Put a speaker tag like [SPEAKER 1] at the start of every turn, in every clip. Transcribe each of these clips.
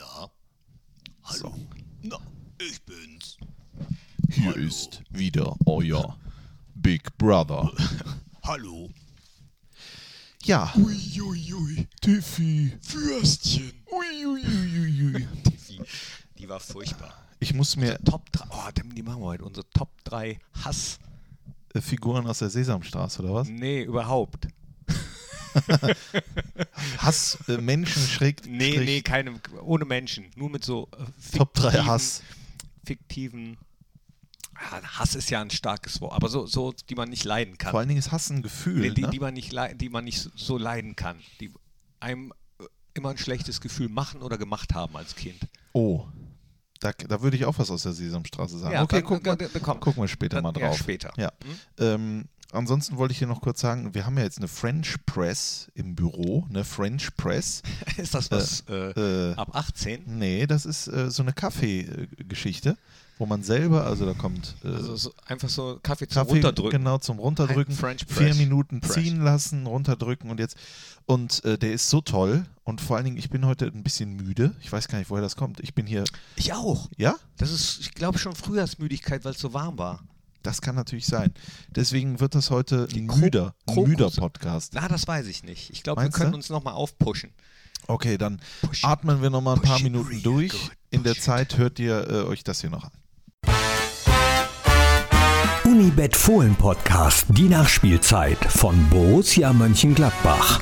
[SPEAKER 1] Na? Hallo? Na, ich bin's.
[SPEAKER 2] Hier
[SPEAKER 1] Hallo.
[SPEAKER 2] ist wieder euer Big Brother.
[SPEAKER 1] Hallo?
[SPEAKER 2] Ja,
[SPEAKER 1] Uiuiui.
[SPEAKER 2] Tiffy.
[SPEAKER 1] Fürstchen.
[SPEAKER 2] Uiuiuiui.
[SPEAKER 1] Die, die war furchtbar.
[SPEAKER 2] Ich muss mir
[SPEAKER 1] Top 3. Oh, die die machen wir heute. Unsere Top 3 Hass.
[SPEAKER 2] äh, Figuren aus der Sesamstraße oder was?
[SPEAKER 1] Nee, überhaupt.
[SPEAKER 2] Hass äh, Menschen schräg.
[SPEAKER 1] Nee,
[SPEAKER 2] Strich,
[SPEAKER 1] nee, keine. Ohne Menschen. Nur mit so äh,
[SPEAKER 2] Top 3
[SPEAKER 1] fiktiven-
[SPEAKER 2] Hass.
[SPEAKER 1] Fiktiven. Ah, Hass ist ja ein starkes Wort, aber so, so die man nicht leiden kann.
[SPEAKER 2] Vor allen Dingen ist Hass ein Gefühl.
[SPEAKER 1] Nee, die,
[SPEAKER 2] ne?
[SPEAKER 1] die, man nicht, die man nicht so- leiden kann. Die einem äh, immer ein schlechtes Gefühl machen oder gemacht haben als Kind.
[SPEAKER 2] oh, da, da würde ich auch was aus der Sesamstraße sagen.
[SPEAKER 1] Ja,
[SPEAKER 2] okay,
[SPEAKER 1] dann-
[SPEAKER 2] guck
[SPEAKER 1] dann-
[SPEAKER 2] mal,
[SPEAKER 1] dann
[SPEAKER 2] gucken wir später mal
[SPEAKER 1] ja,
[SPEAKER 2] drauf.
[SPEAKER 1] später.
[SPEAKER 2] Ja. Ähm, ansonsten wollte ich hier noch kurz sagen, wir haben ja jetzt eine French Press im Büro, eine French Press.
[SPEAKER 1] Ist das was äh,
[SPEAKER 2] Äh,
[SPEAKER 1] ab 18?
[SPEAKER 2] Nee, das ist äh, so eine Kaffeegeschichte, wo man selber, also da kommt äh,
[SPEAKER 1] Also so, einfach so Kaffee zum
[SPEAKER 2] Kaffee
[SPEAKER 1] Runterdrücken.
[SPEAKER 2] genau zum Runterdrücken,
[SPEAKER 1] French
[SPEAKER 2] vier
[SPEAKER 1] Press.
[SPEAKER 2] Minuten
[SPEAKER 1] Press.
[SPEAKER 2] ziehen lassen, runterdrücken und jetzt und äh, der ist so toll und vor allen Dingen, ich bin heute ein bisschen müde. Ich weiß gar nicht, woher das kommt. Ich bin hier,
[SPEAKER 1] Ich auch.
[SPEAKER 2] ja,
[SPEAKER 1] Das ist, ich glaube, schon Frühjahrsmüdigkeit, weil es so warm war.
[SPEAKER 2] Das kann natürlich sein. Deswegen wird das heute ein müder, müder Podcast.
[SPEAKER 1] Na, das weiß ich nicht. Ich glaube, wir
[SPEAKER 2] Meinst
[SPEAKER 1] können
[SPEAKER 2] du?
[SPEAKER 1] uns nochmal aufpushen.
[SPEAKER 2] Okay, dann
[SPEAKER 1] Push.
[SPEAKER 2] atmen wir noch mal ein paar
[SPEAKER 1] Push it
[SPEAKER 2] Minuten
[SPEAKER 1] real
[SPEAKER 2] durch.
[SPEAKER 1] good.
[SPEAKER 2] In der
[SPEAKER 1] Push it.
[SPEAKER 2] Zeit hört ihr äh, euch das hier noch an.
[SPEAKER 3] Unibet Fohlen Podcast, die Nachspielzeit von Borussia Mönchengladbach.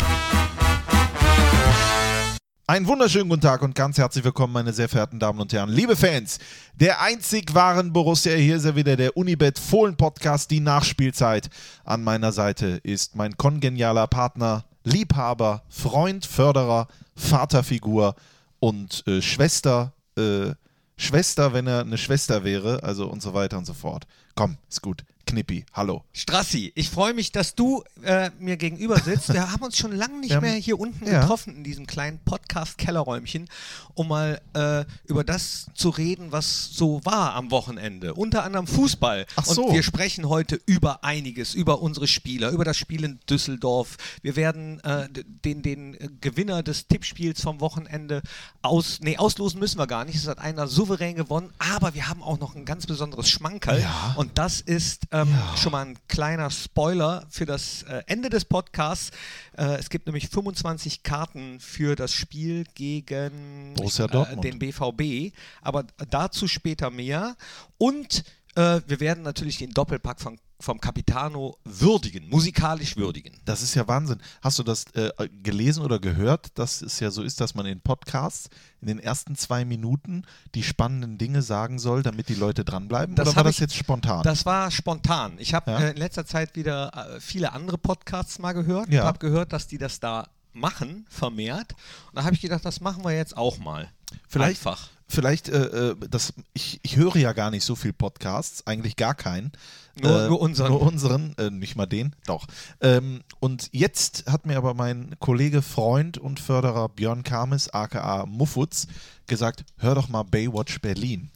[SPEAKER 2] Einen wunderschönen guten Tag und ganz herzlich willkommen, meine sehr verehrten Damen und Herren, liebe Fans der einzig wahren Borussia. Hier ist er wieder, der Unibet Fohlen Podcast, die Nachspielzeit. An meiner Seite ist mein kongenialer Partner, Liebhaber, Freund, Förderer, Vaterfigur und äh, Schwester, äh, Schwester, wenn er eine Schwester wäre, also und so weiter und so fort. Komm, ist gut. Knippi, hallo.
[SPEAKER 1] Strassi, ich freue mich, dass du äh, mir gegenüber sitzt. Wir haben uns schon lange nicht mehr hier unten
[SPEAKER 2] ja.
[SPEAKER 1] getroffen in diesem kleinen Podcast-Kellerräumchen, um mal äh, über das zu reden, was so war am Wochenende. Unter anderem Fußball.
[SPEAKER 2] Ach so.
[SPEAKER 1] Und wir sprechen heute über einiges, über unsere Spieler, über das Spiel in Düsseldorf. Wir werden äh, den, den äh, Gewinner des Tippspiels vom Wochenende aus, nee, auslosen müssen wir gar nicht. Es hat einer souverän gewonnen, aber wir haben auch noch ein ganz besonderes Schmankerl.
[SPEAKER 2] Ja.
[SPEAKER 1] Und das ist ähm, schon mal ein kleiner Spoiler für das äh, Ende des Podcasts. Äh, es gibt nämlich 25 Karten für das Spiel gegen äh, den BVB, aber dazu später mehr. Und äh, wir werden natürlich den Doppelpack von, vom Capitano würdigen, musikalisch würdigen.
[SPEAKER 2] Das ist ja Wahnsinn. Hast du das äh, gelesen oder gehört, dass es ja so ist, dass man in Podcasts in den ersten zwei Minuten die spannenden Dinge sagen soll, damit die Leute dranbleiben?
[SPEAKER 1] Das
[SPEAKER 2] oder war das
[SPEAKER 1] ich-
[SPEAKER 2] jetzt spontan?
[SPEAKER 1] Das war spontan. Ich habe
[SPEAKER 2] Ja?
[SPEAKER 1] äh, in letzter Zeit wieder äh, viele andere Podcasts mal gehört.
[SPEAKER 2] Ja.
[SPEAKER 1] habe gehört, dass die das da machen, vermehrt. Und da habe ich gedacht, das machen wir jetzt auch mal.
[SPEAKER 2] Vielleicht,
[SPEAKER 1] Einfach.
[SPEAKER 2] Vielleicht äh, äh, das, ich, ich höre ja gar nicht so viel Podcasts, eigentlich gar keinen.
[SPEAKER 1] Nur-
[SPEAKER 2] äh,
[SPEAKER 1] nur unseren.
[SPEAKER 2] Nur unseren, äh, nicht mal den, doch. Ähm, und jetzt hat mir aber mein Kollege, Freund und Förderer Björn Kames, aka Muffutz, gesagt, hör doch mal Baywatch Berlin.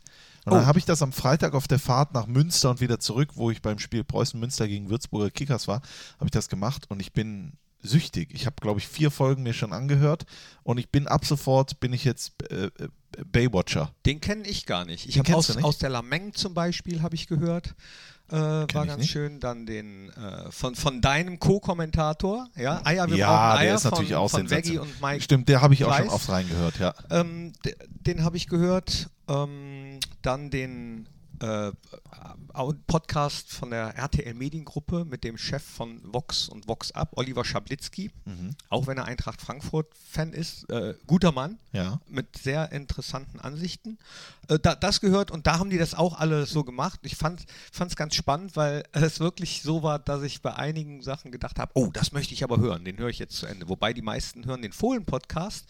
[SPEAKER 2] Und dann
[SPEAKER 1] Oh.
[SPEAKER 2] habe ich das am Freitag auf der Fahrt nach Münster und wieder zurück, wo ich beim Spiel Preußen-Münster gegen Würzburger Kickers war, habe ich das gemacht und ich bin süchtig. Ich habe, glaube ich, vier Folgen mir schon angehört und ich bin ab sofort, bin ich jetzt äh, äh, Baywatcher.
[SPEAKER 1] Den kenne ich gar nicht. Ich habe aus, aus der Lameng zum Beispiel habe ich gehört. Äh, war ganz
[SPEAKER 2] nicht.
[SPEAKER 1] schön. Dann den äh, von, von deinem Co-Kommentator. Ja, Eier, wir
[SPEAKER 2] ja,
[SPEAKER 1] brauchen Eier
[SPEAKER 2] der ist
[SPEAKER 1] von,
[SPEAKER 2] natürlich auch
[SPEAKER 1] von Veggie und Mike.
[SPEAKER 2] Stimmt, der habe ich auch schon oft reingehört, ja.
[SPEAKER 1] Ähm, de- den habe ich gehört. Ähm, dann den äh, Podcast von der RTL Mediengruppe mit dem Chef von Vox und Vox Up, Oliver Schablitzky.
[SPEAKER 2] Mhm.
[SPEAKER 1] Auch wenn er Eintracht Frankfurt-Fan ist. Äh, guter Mann
[SPEAKER 2] Ja.
[SPEAKER 1] mit sehr interessanten Ansichten. Äh, da, das gehört und da haben die das auch alle so gemacht. Ich fand es ganz spannend, weil es wirklich so war, dass ich bei einigen Sachen gedacht habe, oh, das möchte ich aber hören, den höre ich jetzt zu Ende. Wobei die meisten hören den Fohlen-Podcast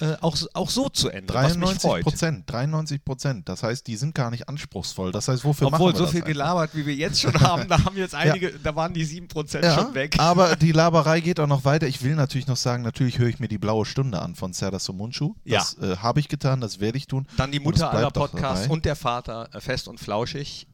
[SPEAKER 1] äh, auch, so- auch so zu Ende, was mich
[SPEAKER 2] 93
[SPEAKER 1] freut.
[SPEAKER 2] Prozent, 93 Prozent. Das heißt, die sind gar nicht anspruchsvoll. Das heißt, wofür machen
[SPEAKER 1] Obwohl
[SPEAKER 2] wir
[SPEAKER 1] so
[SPEAKER 2] das
[SPEAKER 1] viel
[SPEAKER 2] eigentlich?
[SPEAKER 1] gelabert, wie wir jetzt schon haben, da haben jetzt einige, da waren die 7%
[SPEAKER 2] Ja,
[SPEAKER 1] schon weg.
[SPEAKER 2] aber die Laberei geht auch noch weiter. Ich will natürlich noch sagen, natürlich höre ich mir die blaue Stunde an von Serdar Somuncu. Das äh, habe ich getan, das werde ich tun.
[SPEAKER 1] Dann die Mutter aller Podcasts und der Vater, äh, fest und flauschig.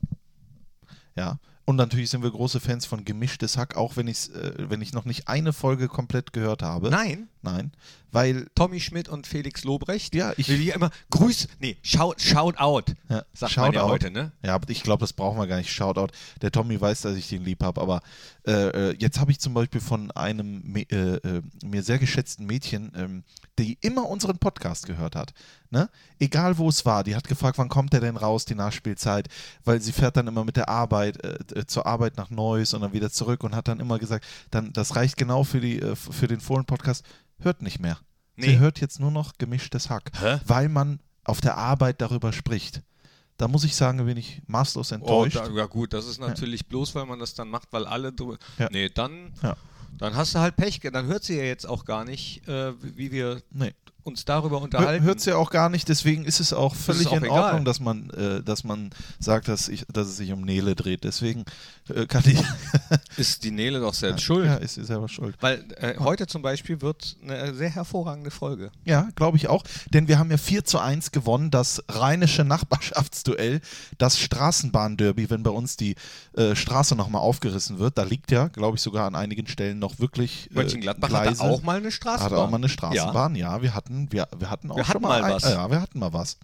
[SPEAKER 2] Ja, Und natürlich sind wir große Fans von Gemischtes Hack, auch wenn, ich's, äh, wenn ich noch nicht eine Folge komplett gehört habe.
[SPEAKER 1] Nein,
[SPEAKER 2] Nein, weil
[SPEAKER 1] Tommy Schmidt und Felix Lobrecht.
[SPEAKER 2] Ja, ich-
[SPEAKER 1] Wie wir immer Grüß, nee, shout, shout out,
[SPEAKER 2] Ja,
[SPEAKER 1] sagt man ja
[SPEAKER 2] Shoutout.
[SPEAKER 1] heute, ne?
[SPEAKER 2] Ja, aber ich glaube, das brauchen wir gar nicht. Shoutout. Der Tommy weiß, dass ich den lieb habe. Aber äh, äh, jetzt habe ich zum Beispiel von einem äh, äh, mir sehr geschätzten Mädchen, ähm, die immer unseren Podcast gehört hat. Ne? Egal wo es war, die hat gefragt, wann kommt der denn raus, die Nachspielzeit, weil sie fährt dann immer mit der Arbeit äh, äh, zur Arbeit nach Neuss und dann wieder zurück und hat dann immer gesagt, dann das reicht genau für die äh, für den Fohlen-Podcast. Hört nicht mehr. Sie
[SPEAKER 1] Nee.
[SPEAKER 2] hört jetzt nur noch gemischtes Hack,
[SPEAKER 1] Hä?
[SPEAKER 2] weil man auf der Arbeit darüber spricht. Da muss ich sagen, bin ich maßlos
[SPEAKER 1] Oh,
[SPEAKER 2] enttäuscht.
[SPEAKER 1] da, ja gut, das ist natürlich bloß, weil man das dann macht, weil alle drüber.
[SPEAKER 2] Ja.
[SPEAKER 1] Nee, dann,
[SPEAKER 2] Ja.
[SPEAKER 1] dann hast du halt Pech. Dann hört sie ja jetzt auch gar nicht, äh, wie wir
[SPEAKER 2] Nee.
[SPEAKER 1] uns darüber unterhalten.
[SPEAKER 2] hört ja auch gar nicht, deswegen ist es auch völlig
[SPEAKER 1] auch
[SPEAKER 2] in
[SPEAKER 1] egal.
[SPEAKER 2] Ordnung, dass man, äh, dass man sagt, dass, ich, dass es sich um Nele dreht. Deswegen äh, kann ich.
[SPEAKER 1] Ist die Nele doch selbst schuld.
[SPEAKER 2] ja, ist sie selber schuld.
[SPEAKER 1] Weil äh, heute zum Beispiel wird eine sehr hervorragende Folge.
[SPEAKER 2] Ja, glaube ich auch. Denn wir haben ja 4 zu 1 gewonnen, das rheinische Nachbarschaftsduell, das Straßenbahnderby, wenn bei uns die äh, Straße nochmal aufgerissen wird. Da liegt ja, glaube ich, sogar an einigen Stellen noch wirklich. Äh,
[SPEAKER 1] Mönchengladbach
[SPEAKER 2] Gleise.
[SPEAKER 1] hatte auch mal eine Straßenbahn.
[SPEAKER 2] Hatte auch mal eine Straßenbahn, ja. wir hatten, wir, wir hatten auch
[SPEAKER 1] Wir
[SPEAKER 2] schon
[SPEAKER 1] hatten
[SPEAKER 2] mal,
[SPEAKER 1] mal
[SPEAKER 2] ein,
[SPEAKER 1] was.
[SPEAKER 2] Ja, wir hatten mal was.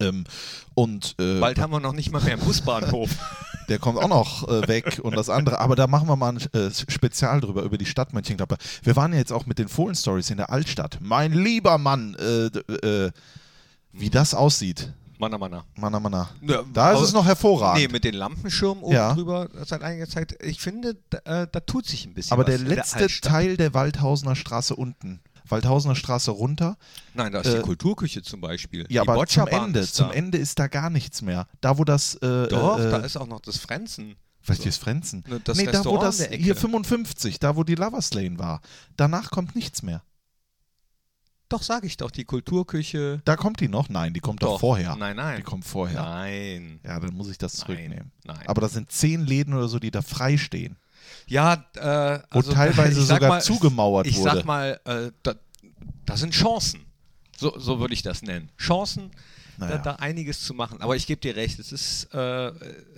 [SPEAKER 2] Ähm, und äh,
[SPEAKER 1] Bald haben wir noch nicht mal mehr einen Busbahnhof.
[SPEAKER 2] Der kommt auch noch äh, weg und das andere. Aber da machen wir mal ein äh, Spezial drüber, über die Stadt Mönchengladbach. Wir waren ja jetzt auch mit den Fohlen-Stories in der Altstadt. Mein lieber Mann, äh, äh, wie das aussieht.
[SPEAKER 1] Manna, Manna.
[SPEAKER 2] Manna, manna.
[SPEAKER 1] Ja,
[SPEAKER 2] Da ist
[SPEAKER 1] aber-
[SPEAKER 2] es noch hervorragend.
[SPEAKER 1] Nee, mit den Lampenschirmen oben
[SPEAKER 2] Ja.
[SPEAKER 1] drüber seit einiger Zeit. Ich finde, da, äh, da tut sich ein bisschen
[SPEAKER 2] Aber
[SPEAKER 1] was
[SPEAKER 2] der
[SPEAKER 1] in
[SPEAKER 2] letzte
[SPEAKER 1] Altstadt.
[SPEAKER 2] Teil der Waldhausener Straße unten, Waldhausener Straße runter,
[SPEAKER 1] Nein, da ist
[SPEAKER 2] äh,
[SPEAKER 1] die Kulturküche zum Beispiel.
[SPEAKER 2] ja,
[SPEAKER 1] die
[SPEAKER 2] aber zum Ende,
[SPEAKER 1] ist
[SPEAKER 2] zum
[SPEAKER 1] da.
[SPEAKER 2] Ende ist da gar nichts mehr. Da, wo das. Äh,
[SPEAKER 1] Doch,
[SPEAKER 2] äh,
[SPEAKER 1] da ist auch noch das Frenzen.
[SPEAKER 2] Welches Frenzen?
[SPEAKER 1] Ne, das
[SPEAKER 2] nee, da wo das hier 55, da wo die Lovers Lane war. Danach kommt nichts mehr.
[SPEAKER 1] Doch, sage ich doch, die Kulturküche.
[SPEAKER 2] Da kommt die noch? Nein, die kommt doch,
[SPEAKER 1] Doch.
[SPEAKER 2] vorher.
[SPEAKER 1] Nein, nein.
[SPEAKER 2] Die kommt vorher.
[SPEAKER 1] Nein.
[SPEAKER 2] Ja, dann muss ich das
[SPEAKER 1] Nein,
[SPEAKER 2] zurücknehmen.
[SPEAKER 1] nein.
[SPEAKER 2] Aber das sind zehn Läden oder so, die da frei stehen.
[SPEAKER 1] Ja, äh, also,
[SPEAKER 2] teilweise
[SPEAKER 1] ich sag
[SPEAKER 2] sogar
[SPEAKER 1] mal,
[SPEAKER 2] zugemauert
[SPEAKER 1] ich
[SPEAKER 2] wurde.
[SPEAKER 1] sag mal, äh, da, das sind Chancen. So, so würde ich das nennen. Chancen,
[SPEAKER 2] Naja.
[SPEAKER 1] da, da einiges zu machen. Aber ich gebe dir recht, es ist, äh,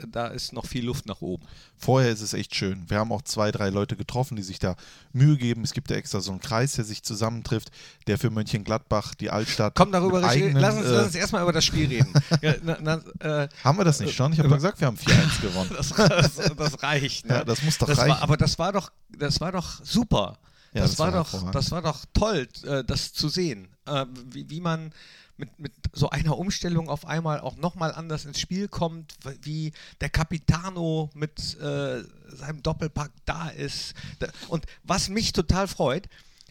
[SPEAKER 1] da ist noch viel Luft nach oben.
[SPEAKER 2] Vorher ist es echt schön. Wir haben auch zwei, drei Leute getroffen, die sich da Mühe geben. Es gibt ja extra so einen Kreis, der sich zusammentrifft, der für Mönchengladbach, die Altstadt.
[SPEAKER 1] Komm, darüber
[SPEAKER 2] eigenen,
[SPEAKER 1] Lass uns,
[SPEAKER 2] äh,
[SPEAKER 1] lass uns erstmal über das Spiel reden. ja, na, na, äh,
[SPEAKER 2] Haben wir das nicht schon? Ich habe gesagt, wir haben 4-1 gewonnen.
[SPEAKER 1] das, das, das reicht. Ne?
[SPEAKER 2] Ja, das muss doch
[SPEAKER 1] das
[SPEAKER 2] reichen.
[SPEAKER 1] War, aber das war doch, das war doch super.
[SPEAKER 2] Ja,
[SPEAKER 1] das,
[SPEAKER 2] das
[SPEAKER 1] war,
[SPEAKER 2] war
[SPEAKER 1] doch, das war doch toll, äh, das zu sehen, äh, wie, wie man mit, mit so einer Umstellung auf einmal auch nochmal anders ins Spiel kommt, wie der Capitano mit äh, seinem Doppelpack da ist. Und was mich total freut,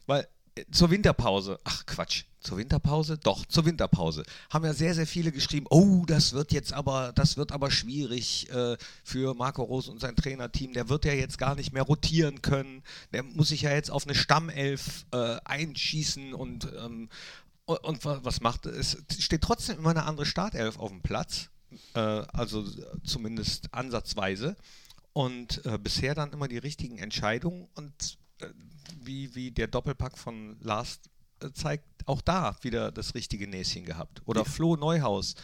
[SPEAKER 1] weil äh, zur Winterpause, ach Quatsch, zur Winterpause? Doch, zur Winterpause. Haben ja sehr, sehr viele geschrieben, oh, das wird jetzt aber, das wird aber schwierig äh, für Marco Rose und sein Trainerteam. Der wird ja jetzt gar nicht mehr rotieren können. Der muss sich ja jetzt auf eine Stammelf äh, einschießen und, ähm, und, und wa- was macht es? Steht trotzdem immer eine andere Startelf auf dem Platz. Äh, also zumindest ansatzweise. Und äh, bisher dann immer die richtigen Entscheidungen und äh, wie, wie der Doppelpack von Lars äh, zeigt, auch da wieder das richtige Näschen gehabt. Oder Flo Neuhaus.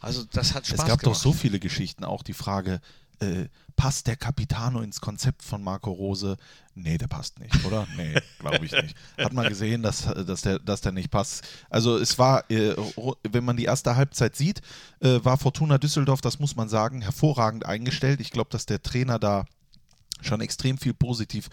[SPEAKER 1] Also das hat Spaß
[SPEAKER 2] Es gab
[SPEAKER 1] gemacht.
[SPEAKER 2] doch so viele Geschichten, auch die Frage, äh, passt der Capitano ins Konzept von Marco Rose? Nee, der passt nicht, oder? Nee, glaube ich nicht. Hat man gesehen, dass, dass, der, dass der nicht passt. Also es war, äh, wenn man die erste Halbzeit sieht, äh, war Fortuna Düsseldorf, das muss man sagen, hervorragend eingestellt. Ich glaube, dass der Trainer da schon extrem viel positiv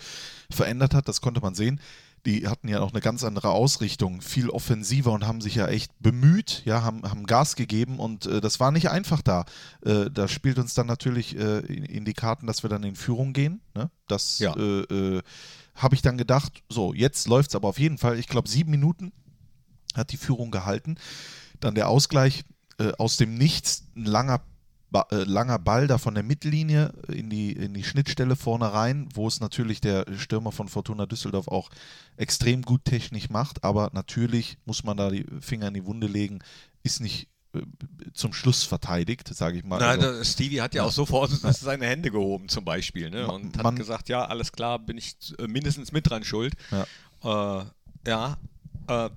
[SPEAKER 2] verändert hat, das konnte man sehen. Die hatten ja auch eine ganz andere Ausrichtung, viel offensiver und haben sich ja echt bemüht, ja, haben, haben Gas gegeben und äh, das war nicht einfach da. Äh, das spielt uns dann natürlich äh, in, in die Karten, dass wir dann in Führung gehen. Ne? Das
[SPEAKER 1] Ja.
[SPEAKER 2] äh, äh, habe ich dann gedacht, so, jetzt läuft es aber auf jeden Fall. Ich glaube, sieben Minuten hat die Führung gehalten. Dann der Ausgleich äh, aus dem Nichts, ein langer, ba äh, langer Ball da von der Mittellinie in die, in die Schnittstelle vorne rein, wo es natürlich der Stürmer von Fortuna Düsseldorf auch extrem gut technisch macht. Aber natürlich muss man da die Finger in die Wunde legen, ist nicht äh, zum Schluss verteidigt, sage ich mal.
[SPEAKER 1] Na,
[SPEAKER 2] Also-
[SPEAKER 1] Stevie hat ja, auch sofort seine Hände gehoben zum Beispiel ne? Und hat
[SPEAKER 2] man-
[SPEAKER 1] gesagt, ja, alles klar, bin ich äh, mindestens mit dran schuld. Äh, ja, äh,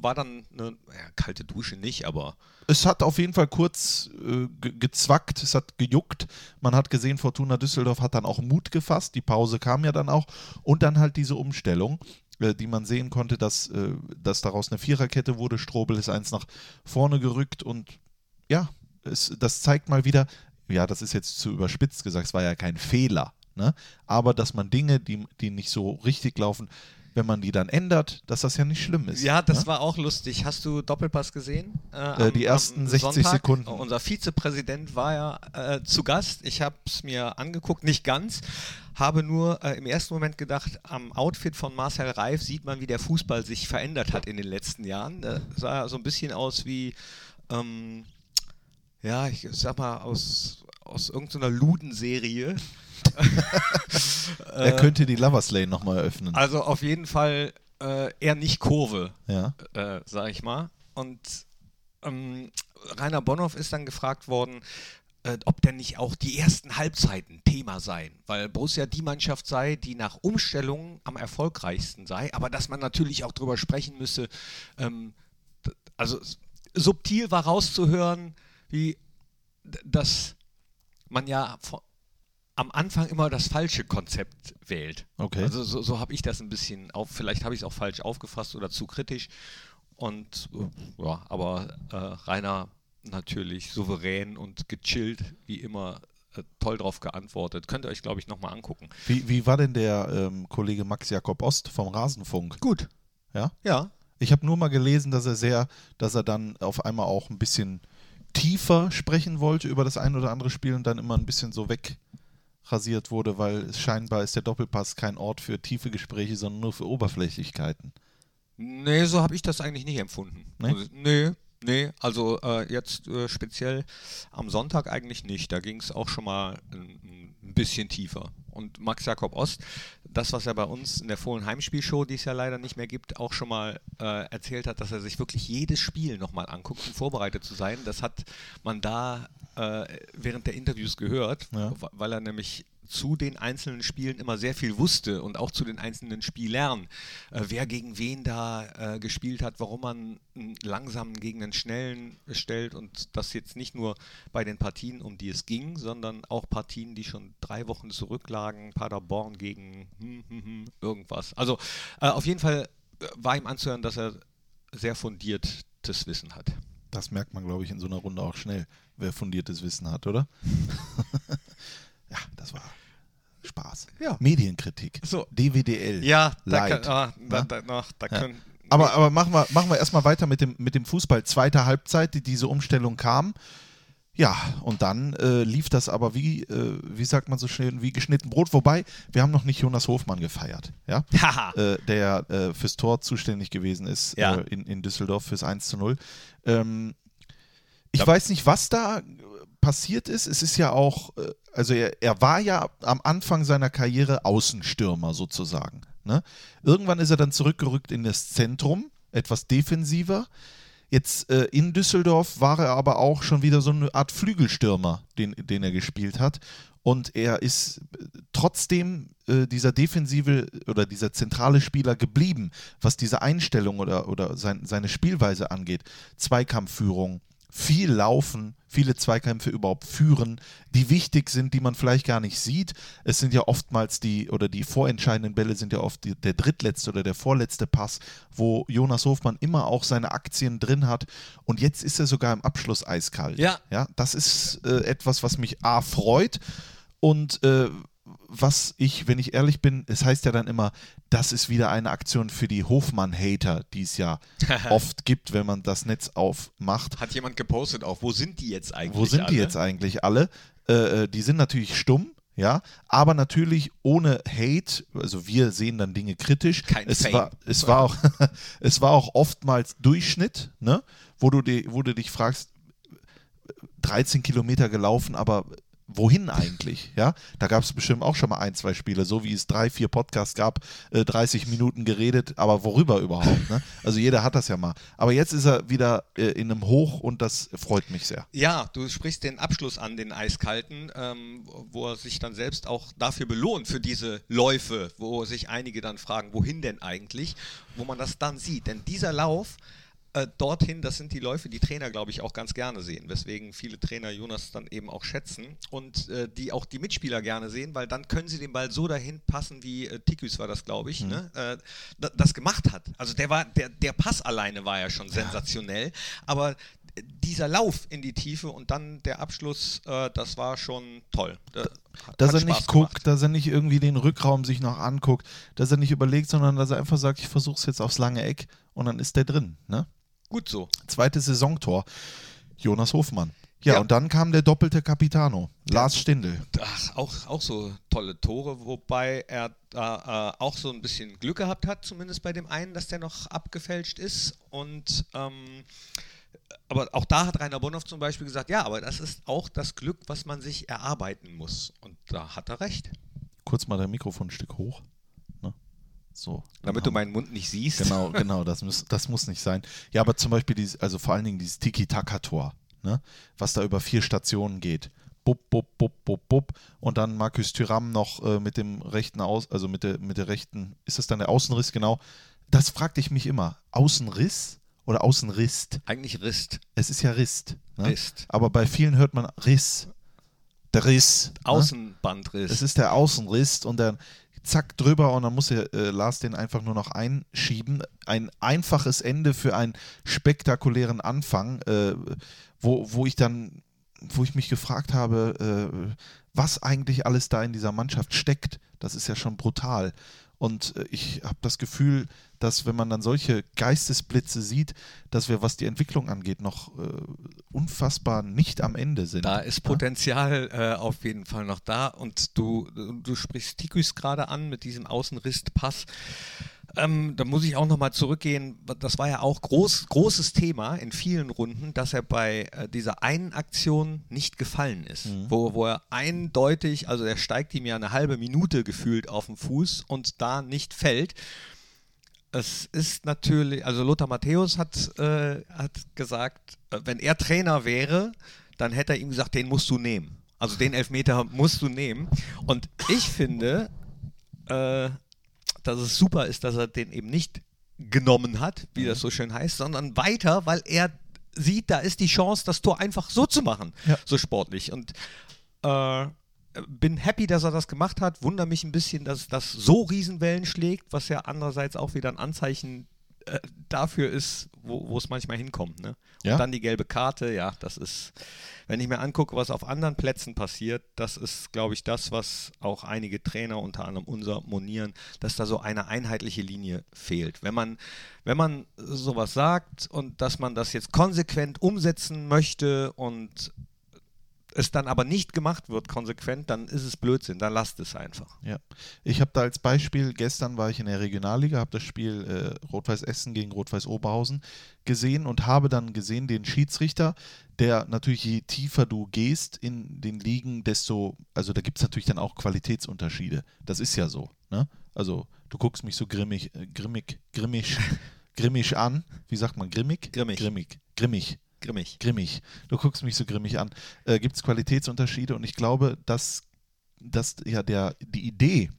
[SPEAKER 1] war dann eine ja, kalte Dusche nicht, aber
[SPEAKER 2] Es hat auf jeden Fall kurz äh, ge gezwackt, es hat gejuckt. Man hat gesehen, Fortuna Düsseldorf hat dann auch Mut gefasst. Die Pause kam ja dann auch. Und dann halt diese Umstellung, äh, die man sehen konnte, dass, äh, dass daraus eine Viererkette wurde. Strobel ist eins nach vorne gerückt und ja, es, das zeigt mal wieder, ja, das ist jetzt zu überspitzt gesagt, es war ja kein Fehler. Ne? Aber dass man Dinge, die, die nicht so richtig laufen, wenn man die dann ändert, dass das ja nicht schlimm ist.
[SPEAKER 1] Ja, das
[SPEAKER 2] ne?
[SPEAKER 1] war auch lustig. Hast du Doppelpass gesehen?
[SPEAKER 2] Äh, die ersten 60 Sekunden.
[SPEAKER 1] Unser Vizepräsident war ja äh, zu Gast. Ich habe es mir angeguckt, nicht ganz. Habe nur äh, im ersten Moment gedacht, am Outfit von Marcel Reif sieht man, wie der Fußball sich verändert hat in den letzten Jahren. Da sah so ein bisschen aus wie, ähm, ja, ich sag mal, aus, aus irgendeiner Ludenserie.
[SPEAKER 2] er könnte die Lovers Lane nochmal eröffnen.
[SPEAKER 1] Also auf jeden Fall äh, eher nicht Kurve,
[SPEAKER 2] ja.
[SPEAKER 1] äh, sag ich mal. Und ähm, Rainer Bonhoff ist dann gefragt worden, äh, ob denn nicht auch die ersten Halbzeiten Thema seien, weil Borussia die Mannschaft sei, die nach Umstellungen am erfolgreichsten sei, aber dass man natürlich auch darüber sprechen müsse, ähm, also subtil war rauszuhören, wie dass man ja am Anfang immer das falsche Konzept wählt.
[SPEAKER 2] Okay.
[SPEAKER 1] Also so, so habe ich das ein bisschen auf, vielleicht habe ich es auch falsch aufgefasst oder zu kritisch. Und äh, ja, aber äh, Rainer natürlich souverän und gechillt, wie immer, äh, toll drauf geantwortet. Könnt ihr euch, glaube ich, nochmal angucken.
[SPEAKER 2] Wie, wie war denn der ähm, Kollege Max Jakob Ost vom Rasenfunk?
[SPEAKER 1] Gut.
[SPEAKER 2] Ja?
[SPEAKER 1] Ja.
[SPEAKER 2] Ich habe nur mal gelesen, dass er sehr, dass er dann auf einmal auch ein bisschen tiefer sprechen wollte über das ein oder andere Spiel und dann immer ein bisschen so wegrasiert wurde, weil scheinbar ist der Doppelpass kein Ort für tiefe Gespräche, sondern nur für Oberflächlichkeiten.
[SPEAKER 1] Nee, so habe ich das eigentlich nicht empfunden.
[SPEAKER 2] Nee?
[SPEAKER 1] Also, nee, nee, also äh, jetzt äh, speziell am Sonntag eigentlich nicht. Da ging es auch schon mal ein, ein, bisschen tiefer. Und Max Jakob Ost, das, was er bei uns in der Fohlen Heimspielshow, die es ja leider nicht mehr gibt, auch schon mal äh, erzählt hat, dass er sich wirklich jedes Spiel nochmal anguckt, um vorbereitet zu sein. Das hat man da äh, während der Interviews gehört,
[SPEAKER 2] Ja.
[SPEAKER 1] weil er nämlich zu den einzelnen Spielen immer sehr viel wusste und auch zu den einzelnen Spielern, äh, wer gegen wen da äh, gespielt hat, warum man einen langsamen gegen einen schnellen stellt und das jetzt nicht nur bei den Partien, um die es ging, sondern auch Partien, die schon drei Wochen zurücklagen, Paderborn gegen hm, hm, hm, irgendwas. Also äh, auf jeden Fall äh, war ihm anzuhören, dass er sehr fundiertes Wissen hat.
[SPEAKER 2] Das merkt man, glaube ich, in so einer Runde auch schnell, wer fundiertes Wissen hat, oder? ja, das war Spaß.
[SPEAKER 1] Ja.
[SPEAKER 2] Medienkritik.
[SPEAKER 1] So.
[SPEAKER 2] DWDL.
[SPEAKER 1] Ja, da,
[SPEAKER 2] Light.
[SPEAKER 1] kann, ah, da,
[SPEAKER 2] Ja?
[SPEAKER 1] da, na, da
[SPEAKER 2] Ja.
[SPEAKER 1] können.
[SPEAKER 2] Aber, aber machen wir, machen wir erstmal weiter mit dem, mit dem Fußball. Zweite Halbzeit, die diese Umstellung kam. Ja, und dann äh, lief das aber wie, äh, wie sagt man so schön, wie geschnitten Brot. Wobei, wir haben noch nicht Jonas Hofmann gefeiert, ja? Äh, der äh, fürs Tor zuständig gewesen ist
[SPEAKER 1] Ja.
[SPEAKER 2] äh, in, in Düsseldorf fürs 1 zu 0. Ähm, ich
[SPEAKER 1] Ja.
[SPEAKER 2] weiß nicht, was da passiert ist. Es ist ja auch, äh, also er, er war ja am Anfang seiner Karriere Außenstürmer sozusagen. Ne? Irgendwann ist er dann zurückgerückt in das Zentrum, etwas defensiver. Jetzt äh, in Düsseldorf war er aber auch schon wieder so eine Art Flügelstürmer, den, den er gespielt hat. Und er ist äh, trotzdem äh, dieser defensive oder dieser zentrale Spieler geblieben, was diese Einstellung oder, oder sein, seine Spielweise angeht. Zweikampfführung, viel laufen, viele Zweikämpfe überhaupt führen, die wichtig sind, die man vielleicht gar nicht sieht. Es sind ja oftmals die, oder die vorentscheidenden Bälle sind ja oft die, der drittletzte oder der vorletzte Pass, wo Jonas Hofmann immer auch seine Aktien drin hat. Und jetzt ist er sogar im Abschluss eiskalt.
[SPEAKER 1] Ja.
[SPEAKER 2] ja das ist äh, etwas, was mich A freut und äh, was ich, wenn ich ehrlich bin, es heißt ja dann immer, das ist wieder eine Aktion für die Hofmann-Hater, die es ja oft gibt, wenn man das Netz aufmacht.
[SPEAKER 1] Hat jemand gepostet auch, wo sind die jetzt eigentlich?
[SPEAKER 2] Wo sind die
[SPEAKER 1] alle?
[SPEAKER 2] jetzt eigentlich alle? Äh, äh, die sind natürlich stumm, ja, aber natürlich ohne Hate, also wir sehen dann Dinge kritisch.
[SPEAKER 1] Kein
[SPEAKER 2] es
[SPEAKER 1] Fame.
[SPEAKER 2] war, es war auch, es war auch oftmals Durchschnitt, ne, wo du, die, wo du dich fragst, 13 Kilometer gelaufen, aber wohin eigentlich? Ja, da gab es bestimmt auch schon mal ein, zwei Spiele, so wie es drei, vier Podcasts gab, äh, 30 Minuten geredet, aber worüber überhaupt? Ne? Also jeder hat das ja mal. Aber jetzt ist er wieder äh, in einem Hoch und das freut mich sehr.
[SPEAKER 1] Ja, du sprichst den Abschluss an, den Eiskalten, ähm, wo er sich dann selbst auch dafür belohnt, für diese Läufe, wo sich einige dann fragen, wohin denn eigentlich, wo man das dann sieht. Denn dieser Lauf, äh, dorthin, das sind die Läufe, die Trainer, glaube ich, auch ganz gerne sehen, weswegen viele Trainer Jonas dann eben auch schätzen und äh, die auch die Mitspieler gerne sehen, weil dann können sie den Ball so dahin passen, wie äh, Tikus war das, glaube ich, mhm. ne? äh, das gemacht hat. Also der war, der, der Pass alleine war ja schon sensationell, aber dieser Lauf in die Tiefe und dann der Abschluss, äh, das war schon toll.
[SPEAKER 2] Da, dass er nicht guckt, gemacht. dass er nicht irgendwie den Rückraum sich noch anguckt, dass er nicht überlegt, sondern dass er einfach sagt, ich versuche es jetzt aufs lange Eck und dann ist der drin. Ne?
[SPEAKER 1] Gut so.
[SPEAKER 2] Zweites Saisontor. Jonas Hofmann. Ja, ja, und dann kam der doppelte Capitano, Lars Stindl.
[SPEAKER 1] Ach, auch, auch so tolle Tore, wobei er da äh, auch so ein bisschen Glück gehabt hat, zumindest bei dem einen, dass der noch abgefälscht ist. Und ähm, aber auch da hat Rainer Bonhoff zum Beispiel gesagt, ja, aber das ist auch das Glück, was man sich erarbeiten muss. Und da hat er recht.
[SPEAKER 2] Kurz mal dein Mikrofon ein Stück hoch. So,
[SPEAKER 1] Damit du meinen Mund nicht siehst.
[SPEAKER 2] Genau, genau, das muss, das muss nicht sein. Ja, aber zum Beispiel, dieses, also vor allen Dingen dieses Tiki-Taka-Tor, ne? was da über vier Stationen geht. Bub, bub, bub, bub, bub. Und dann Markus Thüram noch äh, mit dem rechten Aus, also mit der, mit der rechten, ist das dann der Außenriss genau? Das fragte ich mich immer. Außenriss oder Außenrist?
[SPEAKER 1] Eigentlich Rist.
[SPEAKER 2] Es ist ja Rist.
[SPEAKER 1] Ne? Rist.
[SPEAKER 2] Aber bei vielen hört man Riss. Der Riss.
[SPEAKER 1] Ne? Außenbandriss.
[SPEAKER 2] Es ist der Außenriss und dann zack drüber und dann muss er, äh, Lars den einfach nur noch einschieben. Ein einfaches Ende für einen spektakulären Anfang, äh, wo, wo ich dann, wo ich mich gefragt habe, äh, was eigentlich alles da in dieser Mannschaft steckt. Das ist ja schon brutal. Und äh, ich habe das Gefühl, dass wenn man dann solche Geistesblitze sieht, dass wir, was die Entwicklung angeht, noch äh, unfassbar nicht am Ende sind.
[SPEAKER 1] Da ist Potenzial äh, auf jeden Fall noch da. Und du, du sprichst Tikus gerade an mit diesem Außenristpass. Ähm, da muss ich auch nochmal zurückgehen. Das war ja auch groß, großes Thema in vielen Runden, dass er bei äh, dieser einen Aktion nicht gefallen ist. Mhm. Wo, wo er eindeutig, also er steigt ihm ja eine halbe Minute gefühlt auf den Fuß und da nicht fällt. Es ist natürlich, also Lothar Matthäus hat, äh, hat gesagt, äh, wenn er Trainer wäre, dann hätte er ihm gesagt, den musst du nehmen. Also den Elfmeter musst du nehmen. Und ich finde, äh, dass es super ist, dass er den eben nicht genommen hat, wie mhm. das so schön heißt, sondern weiter, weil er sieht, da ist die Chance, das Tor einfach so zu machen, ja. so sportlich. Und äh, bin happy, dass er das gemacht hat. Wundere mich ein bisschen, dass das so Riesenwellen schlägt, was ja andererseits auch wieder ein Anzeichen äh, dafür ist, wo es manchmal hinkommt. Ne? Und ja. dann die gelbe Karte, ja, das ist, wenn ich mir angucke, was auf anderen Plätzen passiert, das ist, glaube ich, das, was auch einige Trainer, unter anderem unser, monieren, dass da so eine einheitliche Linie fehlt. Wenn man, wenn man sowas sagt und dass man das jetzt konsequent umsetzen möchte und es dann aber nicht gemacht wird konsequent, dann ist es Blödsinn, dann lasst es einfach.
[SPEAKER 2] Ja, ich habe da als Beispiel, gestern war ich in der Regionalliga, habe das Spiel äh, Rot-Weiß Essen gegen Rot-Weiß Oberhausen gesehen und habe dann gesehen den Schiedsrichter, der natürlich je tiefer du gehst in den Ligen, desto, also da gibt es natürlich dann auch Qualitätsunterschiede. Das ist ja so. Ne? Also du guckst mich so grimmig, äh, grimmig, grimmig, grimmig an. Wie sagt man grimmig?
[SPEAKER 1] Grimmig.
[SPEAKER 2] Grimmig. Grimmig.
[SPEAKER 1] Grimmig.
[SPEAKER 2] Grimmig. Du guckst mich so grimmig an. Äh, Gibt es Qualitätsunterschiede? Und ich glaube, dass, dass ja der, die Idee